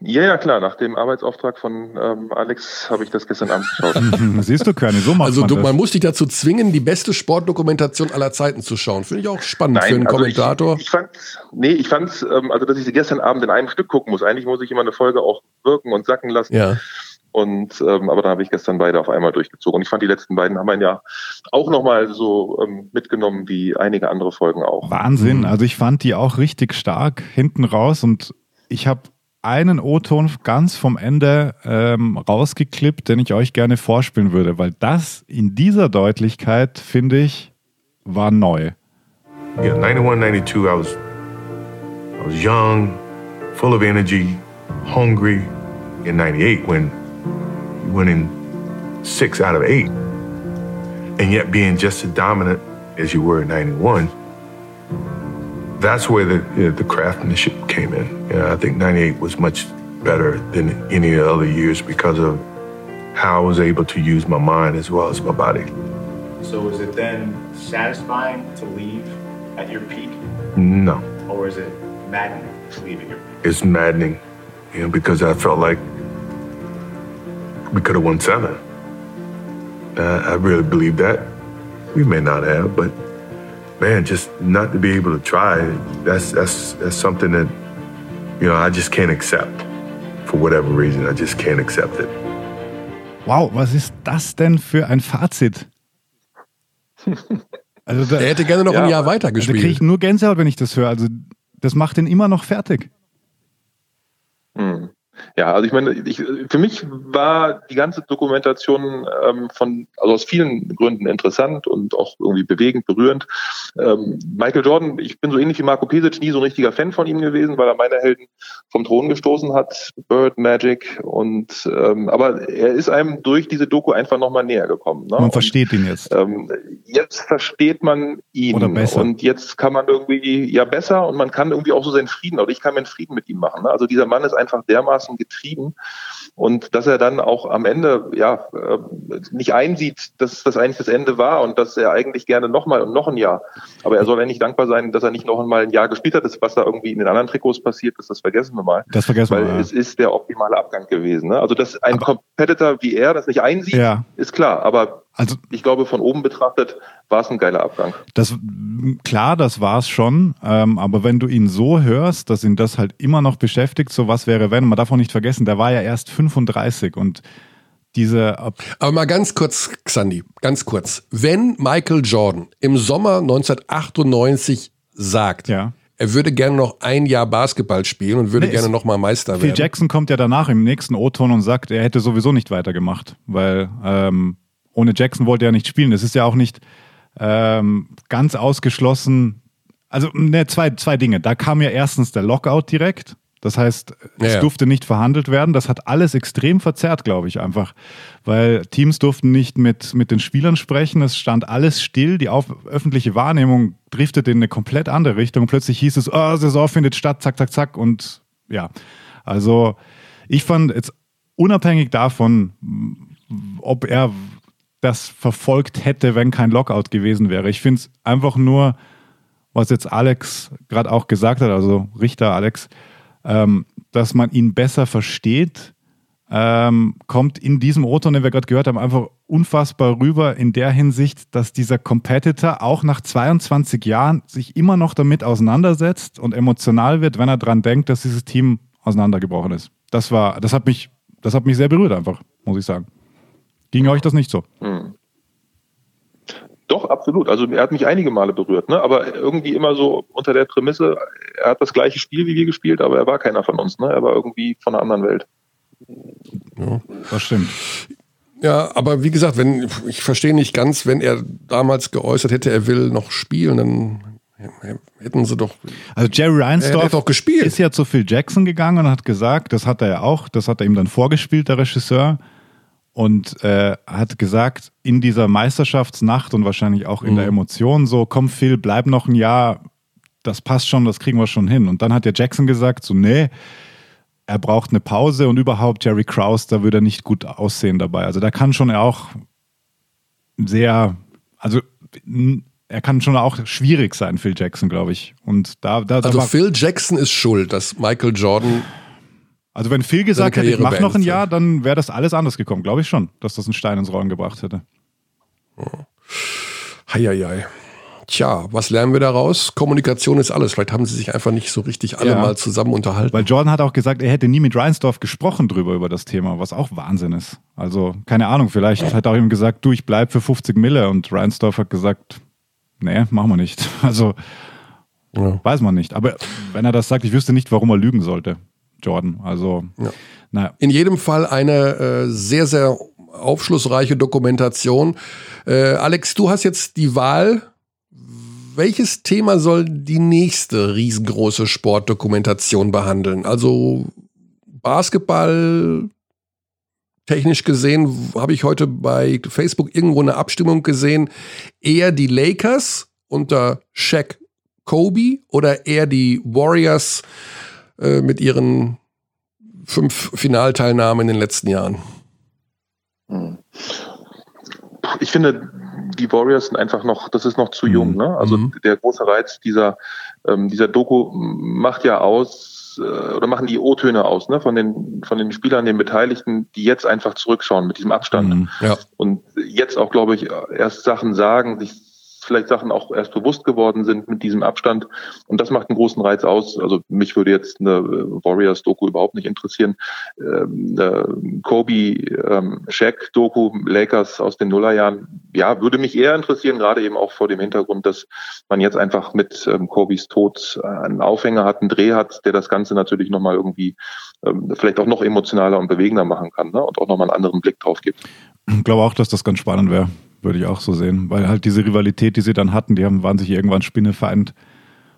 [SPEAKER 6] Ja, ja, klar. Nach dem Arbeitsauftrag von ähm, Alex habe ich das gestern Abend geschaut.
[SPEAKER 2] Siehst du, Körny, so macht
[SPEAKER 1] Also
[SPEAKER 2] man,
[SPEAKER 1] du, man muss dich dazu zwingen, die beste Sportdokumentation aller Zeiten zu schauen. Finde ich auch spannend Nein, für einen also Kommentator.
[SPEAKER 6] Ich, ich fand, nee, ich fand, ähm, also dass ich sie gestern Abend in einem Stück gucken muss. Eigentlich muss ich immer eine Folge auch wirken und sacken lassen.
[SPEAKER 1] Ja.
[SPEAKER 6] Und ähm, aber da habe ich gestern beide auf einmal durchgezogen. Und ich fand die letzten beiden haben ein ja auch nochmal so ähm, mitgenommen wie einige andere Folgen auch.
[SPEAKER 2] Wahnsinn. Also ich fand die auch richtig stark hinten raus und ich habe einen O-Ton ganz vom Ende ähm, rausgeklippt, den ich euch gerne vorspielen würde, weil das in dieser Deutlichkeit, finde ich, war neu.
[SPEAKER 7] Yeah, 91, 92, I was, I was young, full of energy, hungry. In 98, when winning six out of eight, and yet being just as dominant as you were in 91, that's where the you know, the craftsmanship came in. You know, I think '98 was much better than any other years because of how I was able to use my mind as well as my body.
[SPEAKER 8] So is it then satisfying to leave at your peak?
[SPEAKER 7] No.
[SPEAKER 8] Or is it maddening to leave at your peak?
[SPEAKER 7] It's maddening, you know, because I felt like we could have won seven. Uh, I really believe that. We may not have, but man, just not to be able to try, that's that's that's something that you know I just can't accept for whatever reason. I just can't accept it.
[SPEAKER 2] Wow, was ist das denn für ein Fazit?
[SPEAKER 1] Also da, er hätte gerne noch ja, ein Jahr weiter gespielt.
[SPEAKER 2] Da kriege ich nur Gänsehaut, wenn ich das höre. Also das macht ihn immer noch fertig.
[SPEAKER 6] Hm. Ja, also ich meine, ich, für mich war die ganze Dokumentation ähm, von, also aus vielen Gründen interessant und auch irgendwie bewegend, berührend. Ähm, Michael Jordan, ich bin so ähnlich wie Marco Pesic nie so ein richtiger Fan von ihm gewesen, weil er meine Helden vom Thron gestoßen hat, Bird, Magic und ähm, aber er ist einem durch diese Doku einfach nochmal näher gekommen.
[SPEAKER 2] Ne? Man versteht
[SPEAKER 6] und,
[SPEAKER 2] ihn jetzt.
[SPEAKER 6] Ähm, jetzt versteht man ihn
[SPEAKER 2] Oder besser.
[SPEAKER 6] und jetzt kann man irgendwie ja besser und man kann irgendwie auch so seinen Frieden, oder ich kann meinen Frieden mit ihm machen. Ne? Also dieser Mann ist einfach dermaßen getrieben und dass er dann auch am Ende ja äh, nicht einsieht, dass das eigentlich das Ende war und dass er eigentlich gerne nochmal und noch ein Jahr. Aber er soll eigentlich dankbar sein, dass er nicht noch einmal ein Jahr gespielt hat. Das, was da irgendwie in den anderen Trikots passiert ist, das vergessen wir mal.
[SPEAKER 2] Das vergessen
[SPEAKER 6] Weil
[SPEAKER 2] wir. Weil
[SPEAKER 6] es ist der optimale Abgang gewesen. Ne? Also dass ein aber Competitor wie er das nicht einsieht, ja. ist klar. Aber also, ich glaube, von oben betrachtet war es ein geiler Abgang.
[SPEAKER 2] Das, klar, das war es schon. Ähm, aber wenn du ihn so hörst, dass ihn das halt immer noch beschäftigt, so was wäre, wenn, man darf auch nicht vergessen, der war ja erst 35 und diese.
[SPEAKER 1] Aber mal ganz kurz, Xandi, ganz kurz. Wenn Michael Jordan im Sommer 1998 sagt,
[SPEAKER 2] ja.
[SPEAKER 1] er würde gerne noch ein Jahr Basketball spielen und würde nee, gerne noch mal Meister
[SPEAKER 2] Phil
[SPEAKER 1] werden.
[SPEAKER 2] Phil Jackson kommt ja danach im nächsten O-Ton und sagt, er hätte sowieso nicht weitergemacht, weil ähm, ohne Jackson wollte er nicht spielen. Es ist ja auch nicht ähm, ganz ausgeschlossen. Also ne, zwei, zwei Dinge. Da kam ja erstens der Lockout direkt. Das heißt, es ja. durfte nicht verhandelt werden. Das hat alles extrem verzerrt, glaube ich, einfach. Weil Teams durften nicht mit, mit den Spielern sprechen. Es stand alles still. Die auf, öffentliche Wahrnehmung driftete in eine komplett andere Richtung. Plötzlich hieß es, oh, Saison findet statt, zack, zack, zack. Und ja, also ich fand jetzt unabhängig davon, ob er das verfolgt hätte, wenn kein Lockout gewesen wäre. Ich finde es einfach nur, was jetzt Alex gerade auch gesagt hat, also Richter Alex, ähm, dass man ihn besser versteht, ähm, kommt in diesem O-Ton, den wir gerade gehört haben, einfach unfassbar rüber in der Hinsicht, dass dieser Competitor auch nach 22 Jahren sich immer noch damit auseinandersetzt und emotional wird, wenn er daran denkt, dass dieses Team auseinandergebrochen ist. Das war, das hat mich, das hat mich sehr berührt einfach, muss ich sagen. Ging euch das nicht so? Hm.
[SPEAKER 6] Doch, absolut. Also er hat mich einige Male berührt, ne? aber irgendwie immer so unter der Prämisse, er hat das gleiche Spiel wie wir gespielt, aber er war keiner von uns. Ne? Er war irgendwie von einer anderen Welt.
[SPEAKER 2] Ja, das stimmt.
[SPEAKER 1] Ja, aber wie gesagt, wenn ich verstehe nicht ganz, wenn er damals geäußert hätte, er will noch spielen, dann hätten sie doch.
[SPEAKER 2] Also Jerry Reinsdorf
[SPEAKER 1] doch gespielt.
[SPEAKER 2] ist ja zu Phil Jackson gegangen und hat gesagt, das hat er ja auch, das hat er ihm dann vorgespielt, der Regisseur, und äh, hat gesagt, in dieser Meisterschaftsnacht und wahrscheinlich auch in mhm. der Emotion so, komm Phil, bleib noch ein Jahr, das passt schon, das kriegen wir schon hin. Und dann hat der Jackson gesagt, so, nee, er braucht eine Pause und überhaupt Jerry Krause, da würde er nicht gut aussehen dabei. Also da kann schon auch sehr, also er kann schon auch schwierig sein, Phil Jackson, glaube ich. Und da, da,
[SPEAKER 1] da also Phil Jackson ist schuld, dass Michael Jordan.
[SPEAKER 2] Also wenn Phil gesagt hätte, ich mach noch ein Jahr, dann wäre das alles anders gekommen, glaube ich schon, dass das einen Stein ins Rollen gebracht hätte.
[SPEAKER 1] Oh. Heieiei. Tja, was lernen wir daraus? Kommunikation ist alles. Vielleicht haben sie sich einfach nicht so richtig alle ja. mal zusammen unterhalten.
[SPEAKER 2] Weil Jordan hat auch gesagt, er hätte nie mit Reinsdorf gesprochen drüber über das Thema, was auch Wahnsinn ist. Also, keine Ahnung, vielleicht ja. hat er auch ihm gesagt, du, ich bleib für 50 Mille und Reinsdorf hat gesagt, nee, machen wir nicht. Also, ja. weiß man nicht. Aber wenn er das sagt, ich wüsste nicht, warum er lügen sollte, Jordan. Also, ja.
[SPEAKER 1] naja. In jedem Fall eine äh, sehr, sehr aufschlussreiche Dokumentation. Äh, Alex, du hast jetzt die Wahl welches Thema soll die nächste riesengroße Sportdokumentation behandeln? Also Basketball, technisch gesehen, habe ich heute bei Facebook irgendwo eine Abstimmung gesehen, eher die Lakers unter Shaq Kobe oder eher die Warriors äh, mit ihren fünf Finalteilnahmen in den letzten Jahren?
[SPEAKER 6] Hm. Ich finde, die Warriors sind einfach noch, das ist noch zu jung. Mhm. Ne? Also mhm. der große Reiz dieser, ähm, dieser Doku macht ja aus, äh, oder machen die O-Töne aus, ne, von den, von den Spielern, den Beteiligten, die jetzt einfach zurückschauen mit diesem Abstand. Mhm. Ja. Und jetzt auch, glaube ich, erst Sachen sagen, sich vielleicht Sachen auch erst bewusst geworden sind mit diesem Abstand. Und das macht einen großen Reiz aus. Also mich würde jetzt eine Warriors-Doku überhaupt nicht interessieren. Ähm, Kobe, ähm, Shaq-Doku, Lakers aus den Nullerjahren, ja, würde mich eher interessieren, gerade eben auch vor dem Hintergrund, dass man jetzt einfach mit ähm, Kobes Tod einen Aufhänger hat, einen Dreh hat, der das Ganze natürlich nochmal irgendwie ähm, vielleicht auch noch emotionaler und bewegender machen kann ne? und auch nochmal einen anderen Blick drauf gibt.
[SPEAKER 2] Ich glaube auch, dass das ganz spannend wäre. Würde ich auch so sehen. Weil halt diese Rivalität, die sie dann hatten, die haben, waren sich irgendwann spinnefeind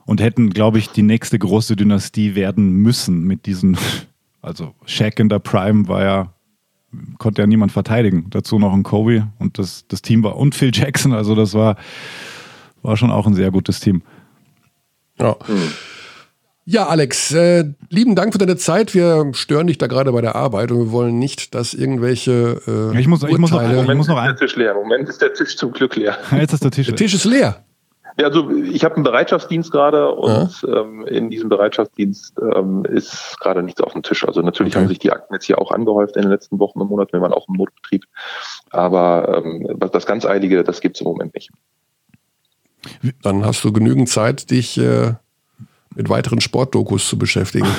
[SPEAKER 2] und hätten, glaube ich, die nächste große Dynastie werden müssen mit diesen. Also Shaq in der Prime war ja, konnte ja niemand verteidigen. Dazu noch ein Kobe und das, das Team war und Phil Jackson. Also das war, war schon auch ein sehr gutes Team.
[SPEAKER 1] Ja. Mhm. Ja, Alex, äh, lieben Dank für deine Zeit. Wir stören dich da gerade bei der Arbeit und wir wollen nicht, dass irgendwelche
[SPEAKER 2] äh, ich muss, ich muss noch,
[SPEAKER 6] Moment
[SPEAKER 2] ich muss noch
[SPEAKER 6] ist der Tisch leer. Moment ist der Tisch zum Glück leer.
[SPEAKER 2] Jetzt ist der Tisch
[SPEAKER 1] leer. Der Tisch ist leer.
[SPEAKER 6] Ja, also ich habe einen Bereitschaftsdienst gerade und ja. ähm, in diesem Bereitschaftsdienst ähm, ist gerade nichts auf dem Tisch. Also natürlich okay. haben sich die Akten jetzt hier auch angehäuft in den letzten Wochen und Monaten, wir waren auch im Notbetrieb. Aber ähm, das ganz Eilige, das gibt es im Moment nicht.
[SPEAKER 1] Dann hast du genügend Zeit, dich äh, mit weiteren Sportdokus zu beschäftigen.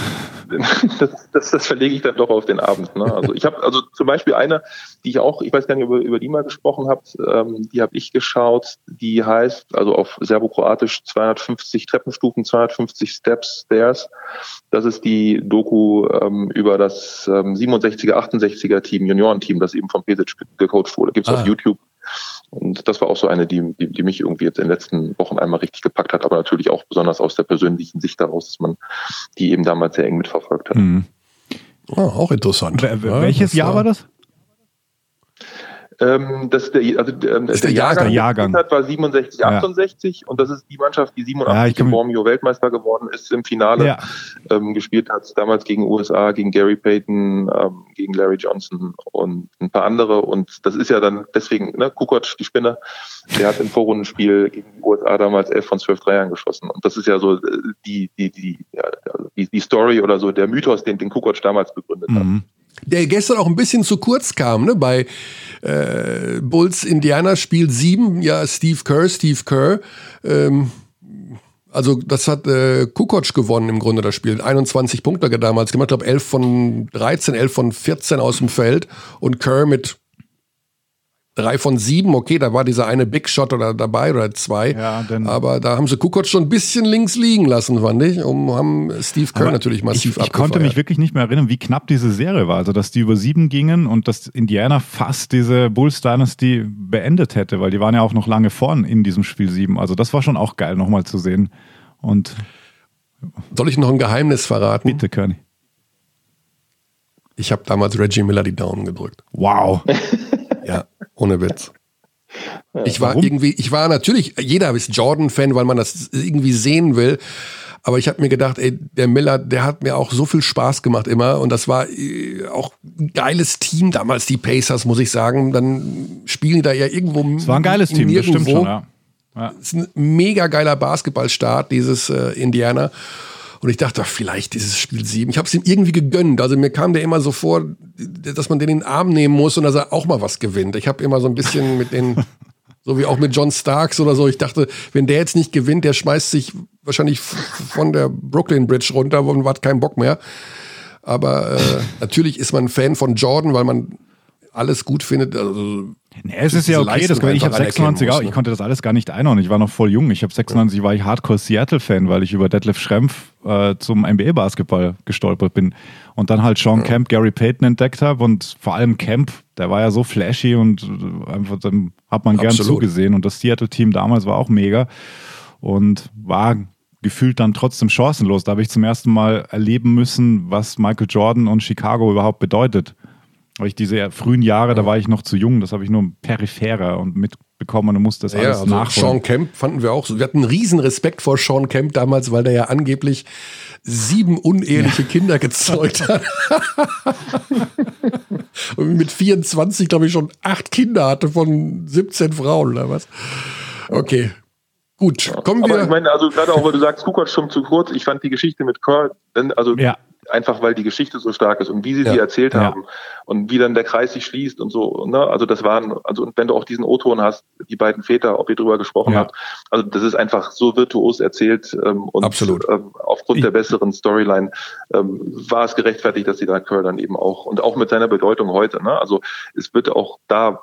[SPEAKER 6] Das, das, das verlege ich dann doch auf den Abend. Ne? Also ich habe also zum Beispiel eine, die ich auch, ich weiß gar nicht, über, über die mal gesprochen habe, ähm, die habe ich geschaut, die heißt, also auf Serbokroatisch 250 Treppenstufen, 250 Steps Stairs. Das ist die Doku ähm, über das ähm, 67er, 68er Team, Juniorenteam, das eben vom Pesic gecoacht wurde. Gibt's ah. auf YouTube. Und das war auch so eine, die, die, die mich irgendwie jetzt in den letzten Wochen einmal richtig gepackt hat, aber natürlich auch besonders aus der persönlichen Sicht daraus, dass man die eben damals sehr eng mitverfolgt hat. Mhm.
[SPEAKER 1] Oh, auch interessant.
[SPEAKER 2] Welches ja, Jahr war das?
[SPEAKER 6] Ähm, das der, also, ähm,
[SPEAKER 1] ist der, der Jahrgang,
[SPEAKER 6] Jahrgang. war 67, 68 ja. und das ist die Mannschaft, die 87 ja, im Bormio Weltmeister geworden ist, im Finale ja. ähm, gespielt hat, damals gegen USA, gegen Gary Payton, ähm, gegen Larry Johnson und ein paar andere und das ist ja dann deswegen, ne, Kukoc, die Spinne, der hat im Vorrundenspiel gegen die USA damals 11 von 12 Dreiern geschossen und das ist ja so äh, die, die, die, ja, die, die Story oder so der Mythos, den, den Kukoc damals begründet mhm. hat
[SPEAKER 1] der gestern auch ein bisschen zu kurz kam, ne? Bei äh, Bulls Indiana Spiel 7, ja, Steve Kerr, Steve Kerr. Ähm, also das hat äh, Kukoc gewonnen im Grunde das Spiel. 21 Punkte damals gemacht, ich glaube 11 von 13, 11 von 14 aus dem Feld und Kerr mit drei von sieben, okay, da war dieser eine Big Shot oder dabei oder zwei. Ja, aber da haben sie Kukoc schon ein bisschen links liegen lassen, fand ich, um haben Steve Kerr natürlich massiv
[SPEAKER 2] Ich, ich konnte mich wirklich nicht mehr erinnern, wie knapp diese Serie war. Also, dass die über sieben gingen und dass Indiana fast diese Bulls Dynasty beendet hätte, weil die waren ja auch noch lange vorn in diesem Spiel sieben. Also, das war schon auch geil, nochmal zu sehen. Und
[SPEAKER 1] soll ich noch ein Geheimnis verraten?
[SPEAKER 2] Bitte, Körny.
[SPEAKER 1] Ich habe damals Reggie Miller die Daumen gedrückt.
[SPEAKER 2] Wow.
[SPEAKER 1] ja, ohne Witz. Ich war Warum? irgendwie, ich war natürlich, jeder ist Jordan-Fan, weil man das irgendwie sehen will. Aber ich habe mir gedacht, ey, der Miller, der hat mir auch so viel Spaß gemacht immer. Und das war äh, auch ein geiles Team damals, die Pacers, muss ich sagen. Dann spielen die da ja irgendwo.
[SPEAKER 2] Es war ein geiles Team, das stimmt schon, ja.
[SPEAKER 1] ja. Es ist ein mega geiler Basketballstart, dieses äh, Indiana. Und ich dachte, vielleicht dieses Spiel 7. Ich habe es ihm irgendwie gegönnt. Also mir kam der immer so vor, dass man den in den Arm nehmen muss und dass er auch mal was gewinnt. Ich habe immer so ein bisschen mit den, so wie auch mit John Starks oder so. Ich dachte, wenn der jetzt nicht gewinnt, der schmeißt sich wahrscheinlich von der Brooklyn Bridge runter und hat keinen Bock mehr. Aber äh, natürlich ist man Fan von Jordan, weil man alles gut findet. Also,
[SPEAKER 2] nee, es ist ja okay, das, ich habe 96 auch, ne? ich konnte das alles gar nicht einordnen. Ich war noch voll jung. Ich habe 96 war ich Hardcore Seattle-Fan, weil ich über Detlef Schrempf äh, zum NBA-Basketball gestolpert bin. Und dann halt Sean ja. Camp, Gary Payton entdeckt habe und vor allem Camp, der war ja so flashy und äh, einfach dann hat man gern Absolut. zugesehen. Und das Seattle-Team damals war auch mega und war gefühlt dann trotzdem chancenlos. Da habe ich zum ersten Mal erleben müssen, was Michael Jordan und Chicago überhaupt bedeutet. Weil ich diese frühen Jahre, da war ich noch zu jung, das habe ich nur peripherer und mitbekommen und musste das ja, alles also nachholen.
[SPEAKER 1] Sean Kemp fanden wir auch, wir hatten einen riesen Respekt vor Sean Kemp damals, weil der ja angeblich sieben uneheliche ja. Kinder gezeugt hat. und mit 24, glaube ich, schon acht Kinder hatte von 17 Frauen oder was. Okay, Gut, kommen wir.
[SPEAKER 6] Aber ich meine, also gerade auch, weil du sagst, Kukoc schon zu kurz. Ich fand die Geschichte mit Kerr, also ja einfach weil die Geschichte so stark ist und wie sie ja. sie erzählt haben ja. und wie dann der Kreis sich schließt und so. Ne? Also das waren, also und wenn du auch diesen O-Ton hast, die beiden Väter, ob ihr drüber gesprochen ja. habt, also das ist einfach so virtuos erzählt ähm, und
[SPEAKER 1] Absolut.
[SPEAKER 6] Ähm, aufgrund der besseren Storyline ähm, war es gerechtfertigt, dass sie da Curl dann eben auch und auch mit seiner Bedeutung heute. Ne? Also es wird auch da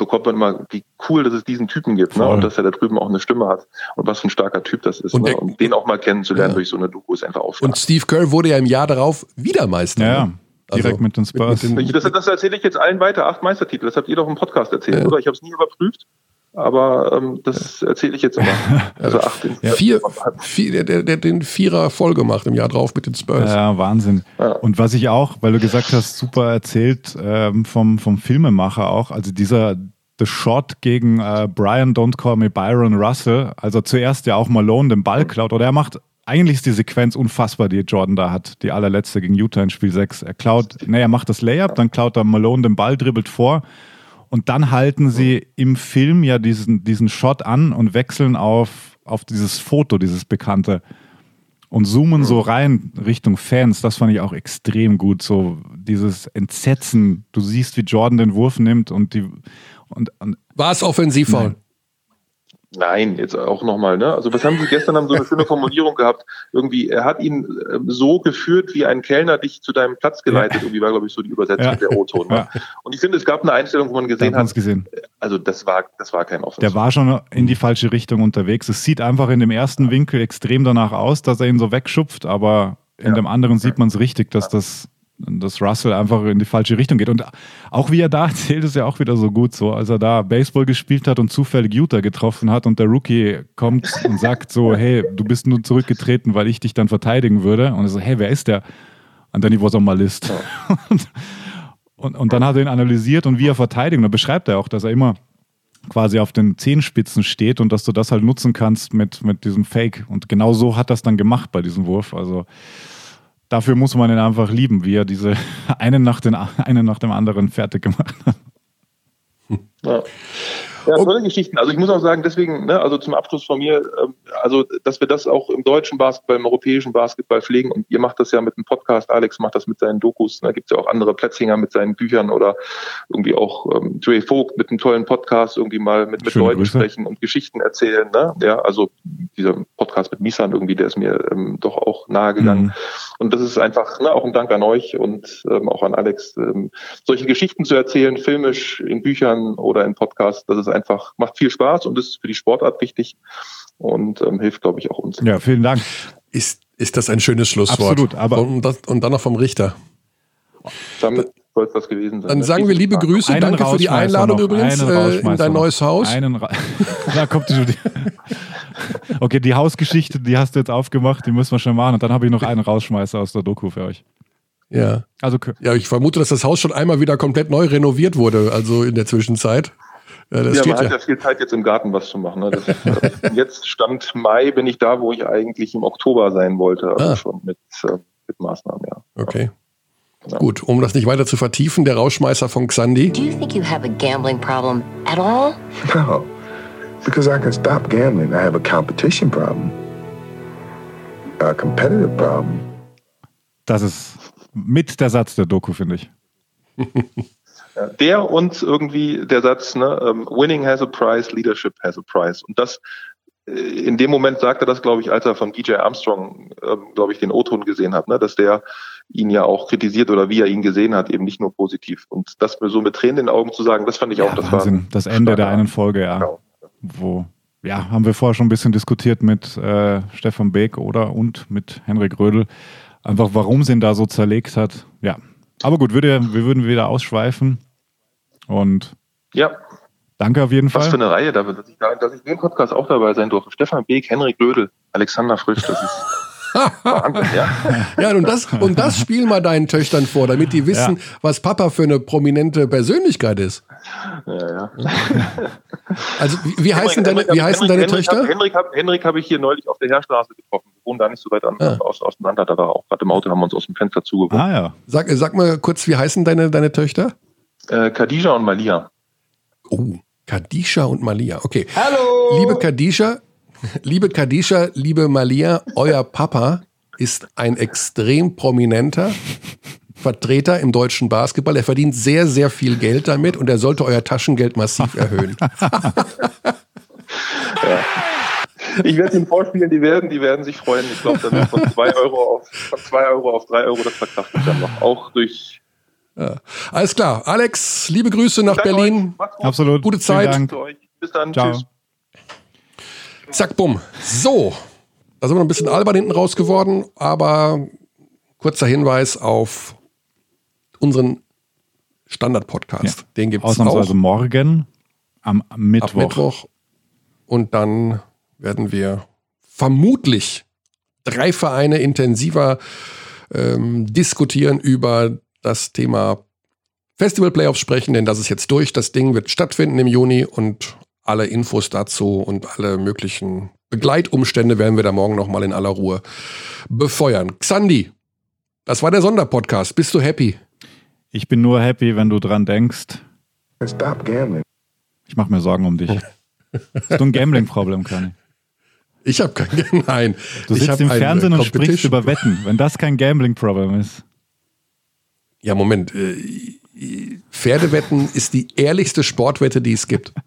[SPEAKER 6] bekommt man immer, wie cool, dass es diesen Typen gibt ne? und dass er da drüben auch eine Stimme hat und was für ein starker Typ das ist. Und, ne? und den auch mal kennenzulernen durch so eine Doku ist einfach auch
[SPEAKER 1] stark. Und Steve Kerr wurde ja im Jahr darauf darauf wieder Meister.
[SPEAKER 2] Ja, ne? direkt also, mit den Spurs. Mit, mit
[SPEAKER 6] den das, das, erzähle ich jetzt allen weiter, acht Meistertitel. Das habt ihr doch im Podcast erzählt, ja. oder? Ich habe es nie überprüft. Aber ähm, das erzähle ich jetzt immer.
[SPEAKER 1] Also acht. Ja. Vier, vier, der, der, den Vierer voll gemacht im Jahr drauf mit den Spurs.
[SPEAKER 2] Ja, Wahnsinn. Ja. Und was ich auch, weil du gesagt hast, super erzählt ähm, vom, vom Filmemacher auch, also dieser The Shot gegen äh, Brian Don't Call Me Byron Russell, also zuerst ja auch Malone den Ball klaut, oder er macht eigentlich ist die Sequenz unfassbar, die Jordan da hat. Die allerletzte gegen Utah in Spiel 6. Er klaut, naja, macht das Layup, dann klaut er Malone den Ball, dribbelt vor. Und dann halten sie im Film ja diesen, diesen Shot an und wechseln auf, auf dieses Foto, dieses bekannte. Und zoomen so rein Richtung Fans. Das fand ich auch extrem gut. So dieses Entsetzen. Du siehst, wie Jordan den Wurf nimmt und die. Und, und
[SPEAKER 1] War es offensiv
[SPEAKER 6] Nein. Nein, jetzt auch nochmal, ne? Also was haben Sie gestern haben so eine schöne Formulierung gehabt? Irgendwie, er hat ihn äh, so geführt, wie ein Kellner dich zu deinem Platz geleitet. Ja. Irgendwie war, glaube ich, so die Übersetzung ja. der O-Ton. Ne? Ja. Und ich finde, es gab eine Einstellung, wo man gesehen hat,
[SPEAKER 2] gesehen.
[SPEAKER 6] also das war, das war kein Offensiv.
[SPEAKER 2] Der war schon in die falsche Richtung unterwegs. Es sieht einfach in dem ersten Winkel extrem danach aus, dass er ihn so wegschupft, aber in dem anderen sieht man es richtig, dass das dass Russell einfach in die falsche Richtung geht. Und auch wie er da erzählt, ist ja auch wieder so gut so, als er da Baseball gespielt hat und zufällig Utah getroffen hat und der Rookie kommt und sagt so, hey, du bist nur zurückgetreten, weil ich dich dann verteidigen würde. Und er so, hey, wer ist der? Und dann was on my list. Und, und, und dann hat er ihn analysiert und wie er verteidigt. Und da beschreibt er auch, dass er immer quasi auf den Zehenspitzen steht und dass du das halt nutzen kannst mit, mit diesem Fake. Und genau so hat er es dann gemacht bei diesem Wurf. Also dafür muss man ihn einfach lieben, wie er diese einen nach, den, einen nach dem anderen fertig gemacht hat.
[SPEAKER 6] Ja. Ja, tolle Geschichten. Also ich muss auch sagen, deswegen, ne, also zum Abschluss von mir, ähm, also dass wir das auch im deutschen Basketball, im europäischen Basketball pflegen und ihr macht das ja mit dem Podcast, Alex macht das mit seinen Dokus, da ne, gibt es ja auch andere Plätzinger mit seinen Büchern oder irgendwie auch ähm, Dre Vogt mit einem tollen Podcast irgendwie mal mit, mit Leuten Grüße. sprechen und Geschichten erzählen. Ne? Ja, also dieser Podcast mit Misan irgendwie, der ist mir ähm, doch auch nahe gegangen. Mhm. Und das ist einfach ne, auch ein Dank an euch und ähm, auch an Alex, ähm, solche Geschichten zu erzählen, filmisch in Büchern oder in Podcasts. Das ist einfach, macht viel Spaß und ist für die Sportart wichtig und ähm, hilft, glaube ich, auch uns.
[SPEAKER 2] Ja, vielen Dank.
[SPEAKER 1] Ist, ist das ein schönes Schlusswort?
[SPEAKER 2] Absolut, aber
[SPEAKER 1] und, das, und dann noch vom Richter.
[SPEAKER 6] Damit soll es das gewesen sein.
[SPEAKER 1] Dann sagen wir liebe Grüße,
[SPEAKER 2] Einen
[SPEAKER 1] danke für die Einladung
[SPEAKER 2] noch,
[SPEAKER 1] übrigens äh, in dein neues Haus.
[SPEAKER 2] Einen Ra da kommt die, okay, die Hausgeschichte, die hast du jetzt aufgemacht, die müssen wir schon machen. Und dann habe ich noch einen Rausschmeißer aus der Doku für euch.
[SPEAKER 1] Ja.
[SPEAKER 2] Also
[SPEAKER 1] ja, ich vermute, dass das Haus schon einmal wieder komplett neu renoviert wurde, also in der Zwischenzeit. Ja, das
[SPEAKER 6] Ja, man hat
[SPEAKER 1] ja.
[SPEAKER 6] ja viel Zeit jetzt im Garten was zu machen. Ne? Das ist, äh, jetzt Stand Mai bin ich da, wo ich eigentlich im Oktober sein wollte, also
[SPEAKER 1] Ah.
[SPEAKER 6] schon mit, äh, mit Maßnahmen, ja.
[SPEAKER 1] Okay. Gut, um das nicht weiter zu vertiefen, der Rauschmeißer von Xandi.
[SPEAKER 9] Do you think you have a gambling problem at all?
[SPEAKER 10] No, because I can stop gambling. I have a competition problem, a competitive problem.
[SPEAKER 2] das ist mit der Satz der Doku, finde ich.
[SPEAKER 6] Ja, Der und irgendwie der Satz, ne, ähm, Winning has a price, Leadership has a price. Und das, äh, in dem Moment sagt er das, glaube ich, als er von BJ Armstrong, ähm, glaube ich, den O-Ton gesehen hat, ne, dass der ihn ja auch kritisiert oder wie er ihn gesehen hat, eben nicht nur positiv. Und das mir so mit Tränen in den Augen zu sagen, das fand ich auch, das war
[SPEAKER 2] Wahnsinn. Das Ende der einen Folge, ja.
[SPEAKER 6] Genau.
[SPEAKER 2] Wo, ja, haben wir vorher schon ein bisschen diskutiert mit äh, Stefan Beek oder und mit Henrik Rödel. Einfach, warum sie ihn da so zerlegt hat. Ja. Aber gut, würde, wir würden wieder ausschweifen. Und
[SPEAKER 6] Ja,
[SPEAKER 2] danke auf jeden
[SPEAKER 6] was für
[SPEAKER 2] Fall.
[SPEAKER 6] eine Reihe, dass ich, da, dass ich in dem Podcast auch dabei sein durfte. Stefan Beek, Henrik Lödel, Alexander Frisch, das ist Wahnsinn, ja.
[SPEAKER 1] Ja, und das, und das spiel mal deinen Töchtern vor, damit die wissen,
[SPEAKER 2] Ja.
[SPEAKER 1] was Papa für eine prominente Persönlichkeit ist.
[SPEAKER 6] ja, ja.
[SPEAKER 1] Also, wie, wie heißen
[SPEAKER 6] Henrik-
[SPEAKER 1] deine, wie heißen
[SPEAKER 6] Henrik-
[SPEAKER 1] deine
[SPEAKER 6] Henrik
[SPEAKER 1] Töchter?
[SPEAKER 6] Henrik habe Henrik hab ich hier neulich auf der Heerstraße getroffen. Wir wohnen da nicht so weit an,
[SPEAKER 1] Ah.
[SPEAKER 6] aus, auseinander. Da war er auch gerade im Auto, haben wir uns aus dem Fenster zugewunken.
[SPEAKER 2] Ah ja.
[SPEAKER 1] Sag, sag mal kurz, wie heißen deine, deine Töchter?
[SPEAKER 6] Äh, Khadija und Malia.
[SPEAKER 1] Oh, Kadisha und Malia. Okay. Hallo. Liebe Kadisha, liebe Kadisha, liebe Malia, euer Papa ist ein extrem prominenter Vertreter im deutschen Basketball. Er verdient sehr, sehr viel Geld damit und er sollte euer Taschengeld massiv erhöhen.
[SPEAKER 6] Ich werde Ihnen vorspielen, die werden, die werden sich freuen. Ich glaube, dann von zwei Euro auf von zwei Euro auf drei Euro, das verkraftet ich dann noch. Auch durch
[SPEAKER 1] Ja. Alles klar. Alex, liebe Grüße nach
[SPEAKER 6] Danke
[SPEAKER 1] Berlin.
[SPEAKER 6] euch. Macht's gut.
[SPEAKER 2] Absolut.
[SPEAKER 1] Gute Zeit.
[SPEAKER 6] Bis dann.
[SPEAKER 2] Ciao.
[SPEAKER 6] Tschüss.
[SPEAKER 1] Zack, bumm. So, da sind wir noch ein bisschen albern hinten raus geworden, aber kurzer Hinweis auf unseren Standard-Podcast. Den gibt es auch
[SPEAKER 2] Ausnahmsweise morgen am
[SPEAKER 1] ab
[SPEAKER 2] Mittwoch.
[SPEAKER 1] Mittwoch. Und dann werden wir vermutlich drei Vereine intensiver ähm, diskutieren über das Thema Festival Playoffs sprechen, denn das ist jetzt durch. Das Ding wird stattfinden im Juni und alle Infos dazu und alle möglichen Begleitumstände werden wir da morgen nochmal in aller Ruhe befeuern. Xandi, das war der Sonderpodcast. Bist du happy?
[SPEAKER 2] Ich bin nur happy, wenn du dran denkst.
[SPEAKER 10] Stop gambling.
[SPEAKER 2] Ich mache mir Sorgen um dich. Hast du ein Gambling-Problem, Conny?
[SPEAKER 1] Ich habe kein, nein.
[SPEAKER 2] Du
[SPEAKER 1] ich
[SPEAKER 2] sitzt im
[SPEAKER 1] äh,
[SPEAKER 2] Fernsehen und sprichst über Wetten. Wenn das kein Gambling-Problem ist.
[SPEAKER 1] Ja, Moment. Äh, Pferdewetten ist die ehrlichste Sportwette, die es gibt.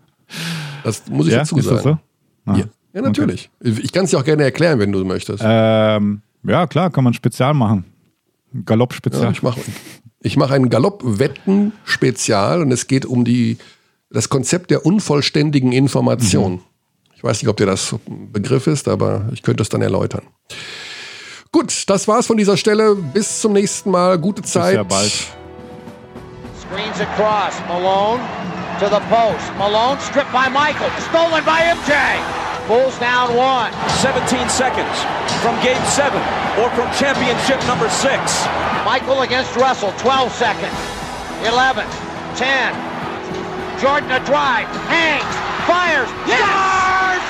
[SPEAKER 1] Das muss ich
[SPEAKER 2] ja,
[SPEAKER 1] dazu
[SPEAKER 2] ist das
[SPEAKER 1] sagen.
[SPEAKER 2] so? Ah.
[SPEAKER 1] Ja, ja, natürlich. Ich kann es dir auch gerne erklären, wenn du möchtest.
[SPEAKER 2] Ähm, ja, klar, kann man Spezial machen.
[SPEAKER 1] ja,
[SPEAKER 2] Galopp-Spezial.
[SPEAKER 1] ich mache ich mach ein Galopp-Wetten-Spezial und es geht um die, das Konzept der unvollständigen Information.
[SPEAKER 2] Mhm.
[SPEAKER 1] Ich weiß nicht, ob dir das ein Begriff ist, aber ich könnte es dann erläutern. Gut, das war's von dieser Stelle. Bis zum nächsten Mal. Gute Zeit.
[SPEAKER 2] sehr bald.
[SPEAKER 11] Screens across. Malone to the post. Malone stripped by Michael. Stolen by MJ. Bulls down one.
[SPEAKER 12] 17 seconds from game seven or from championship number six.
[SPEAKER 11] Michael against Russell. 12 seconds. 11. 10. Jordan a drive. Hangs. Fires. Scores!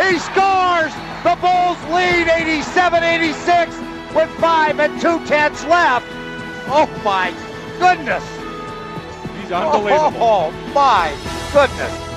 [SPEAKER 11] He scores! The Bulls lead 87-86 with five and two tenths left. Oh my goodness!
[SPEAKER 12] Unbelievable.
[SPEAKER 11] Oh my goodness!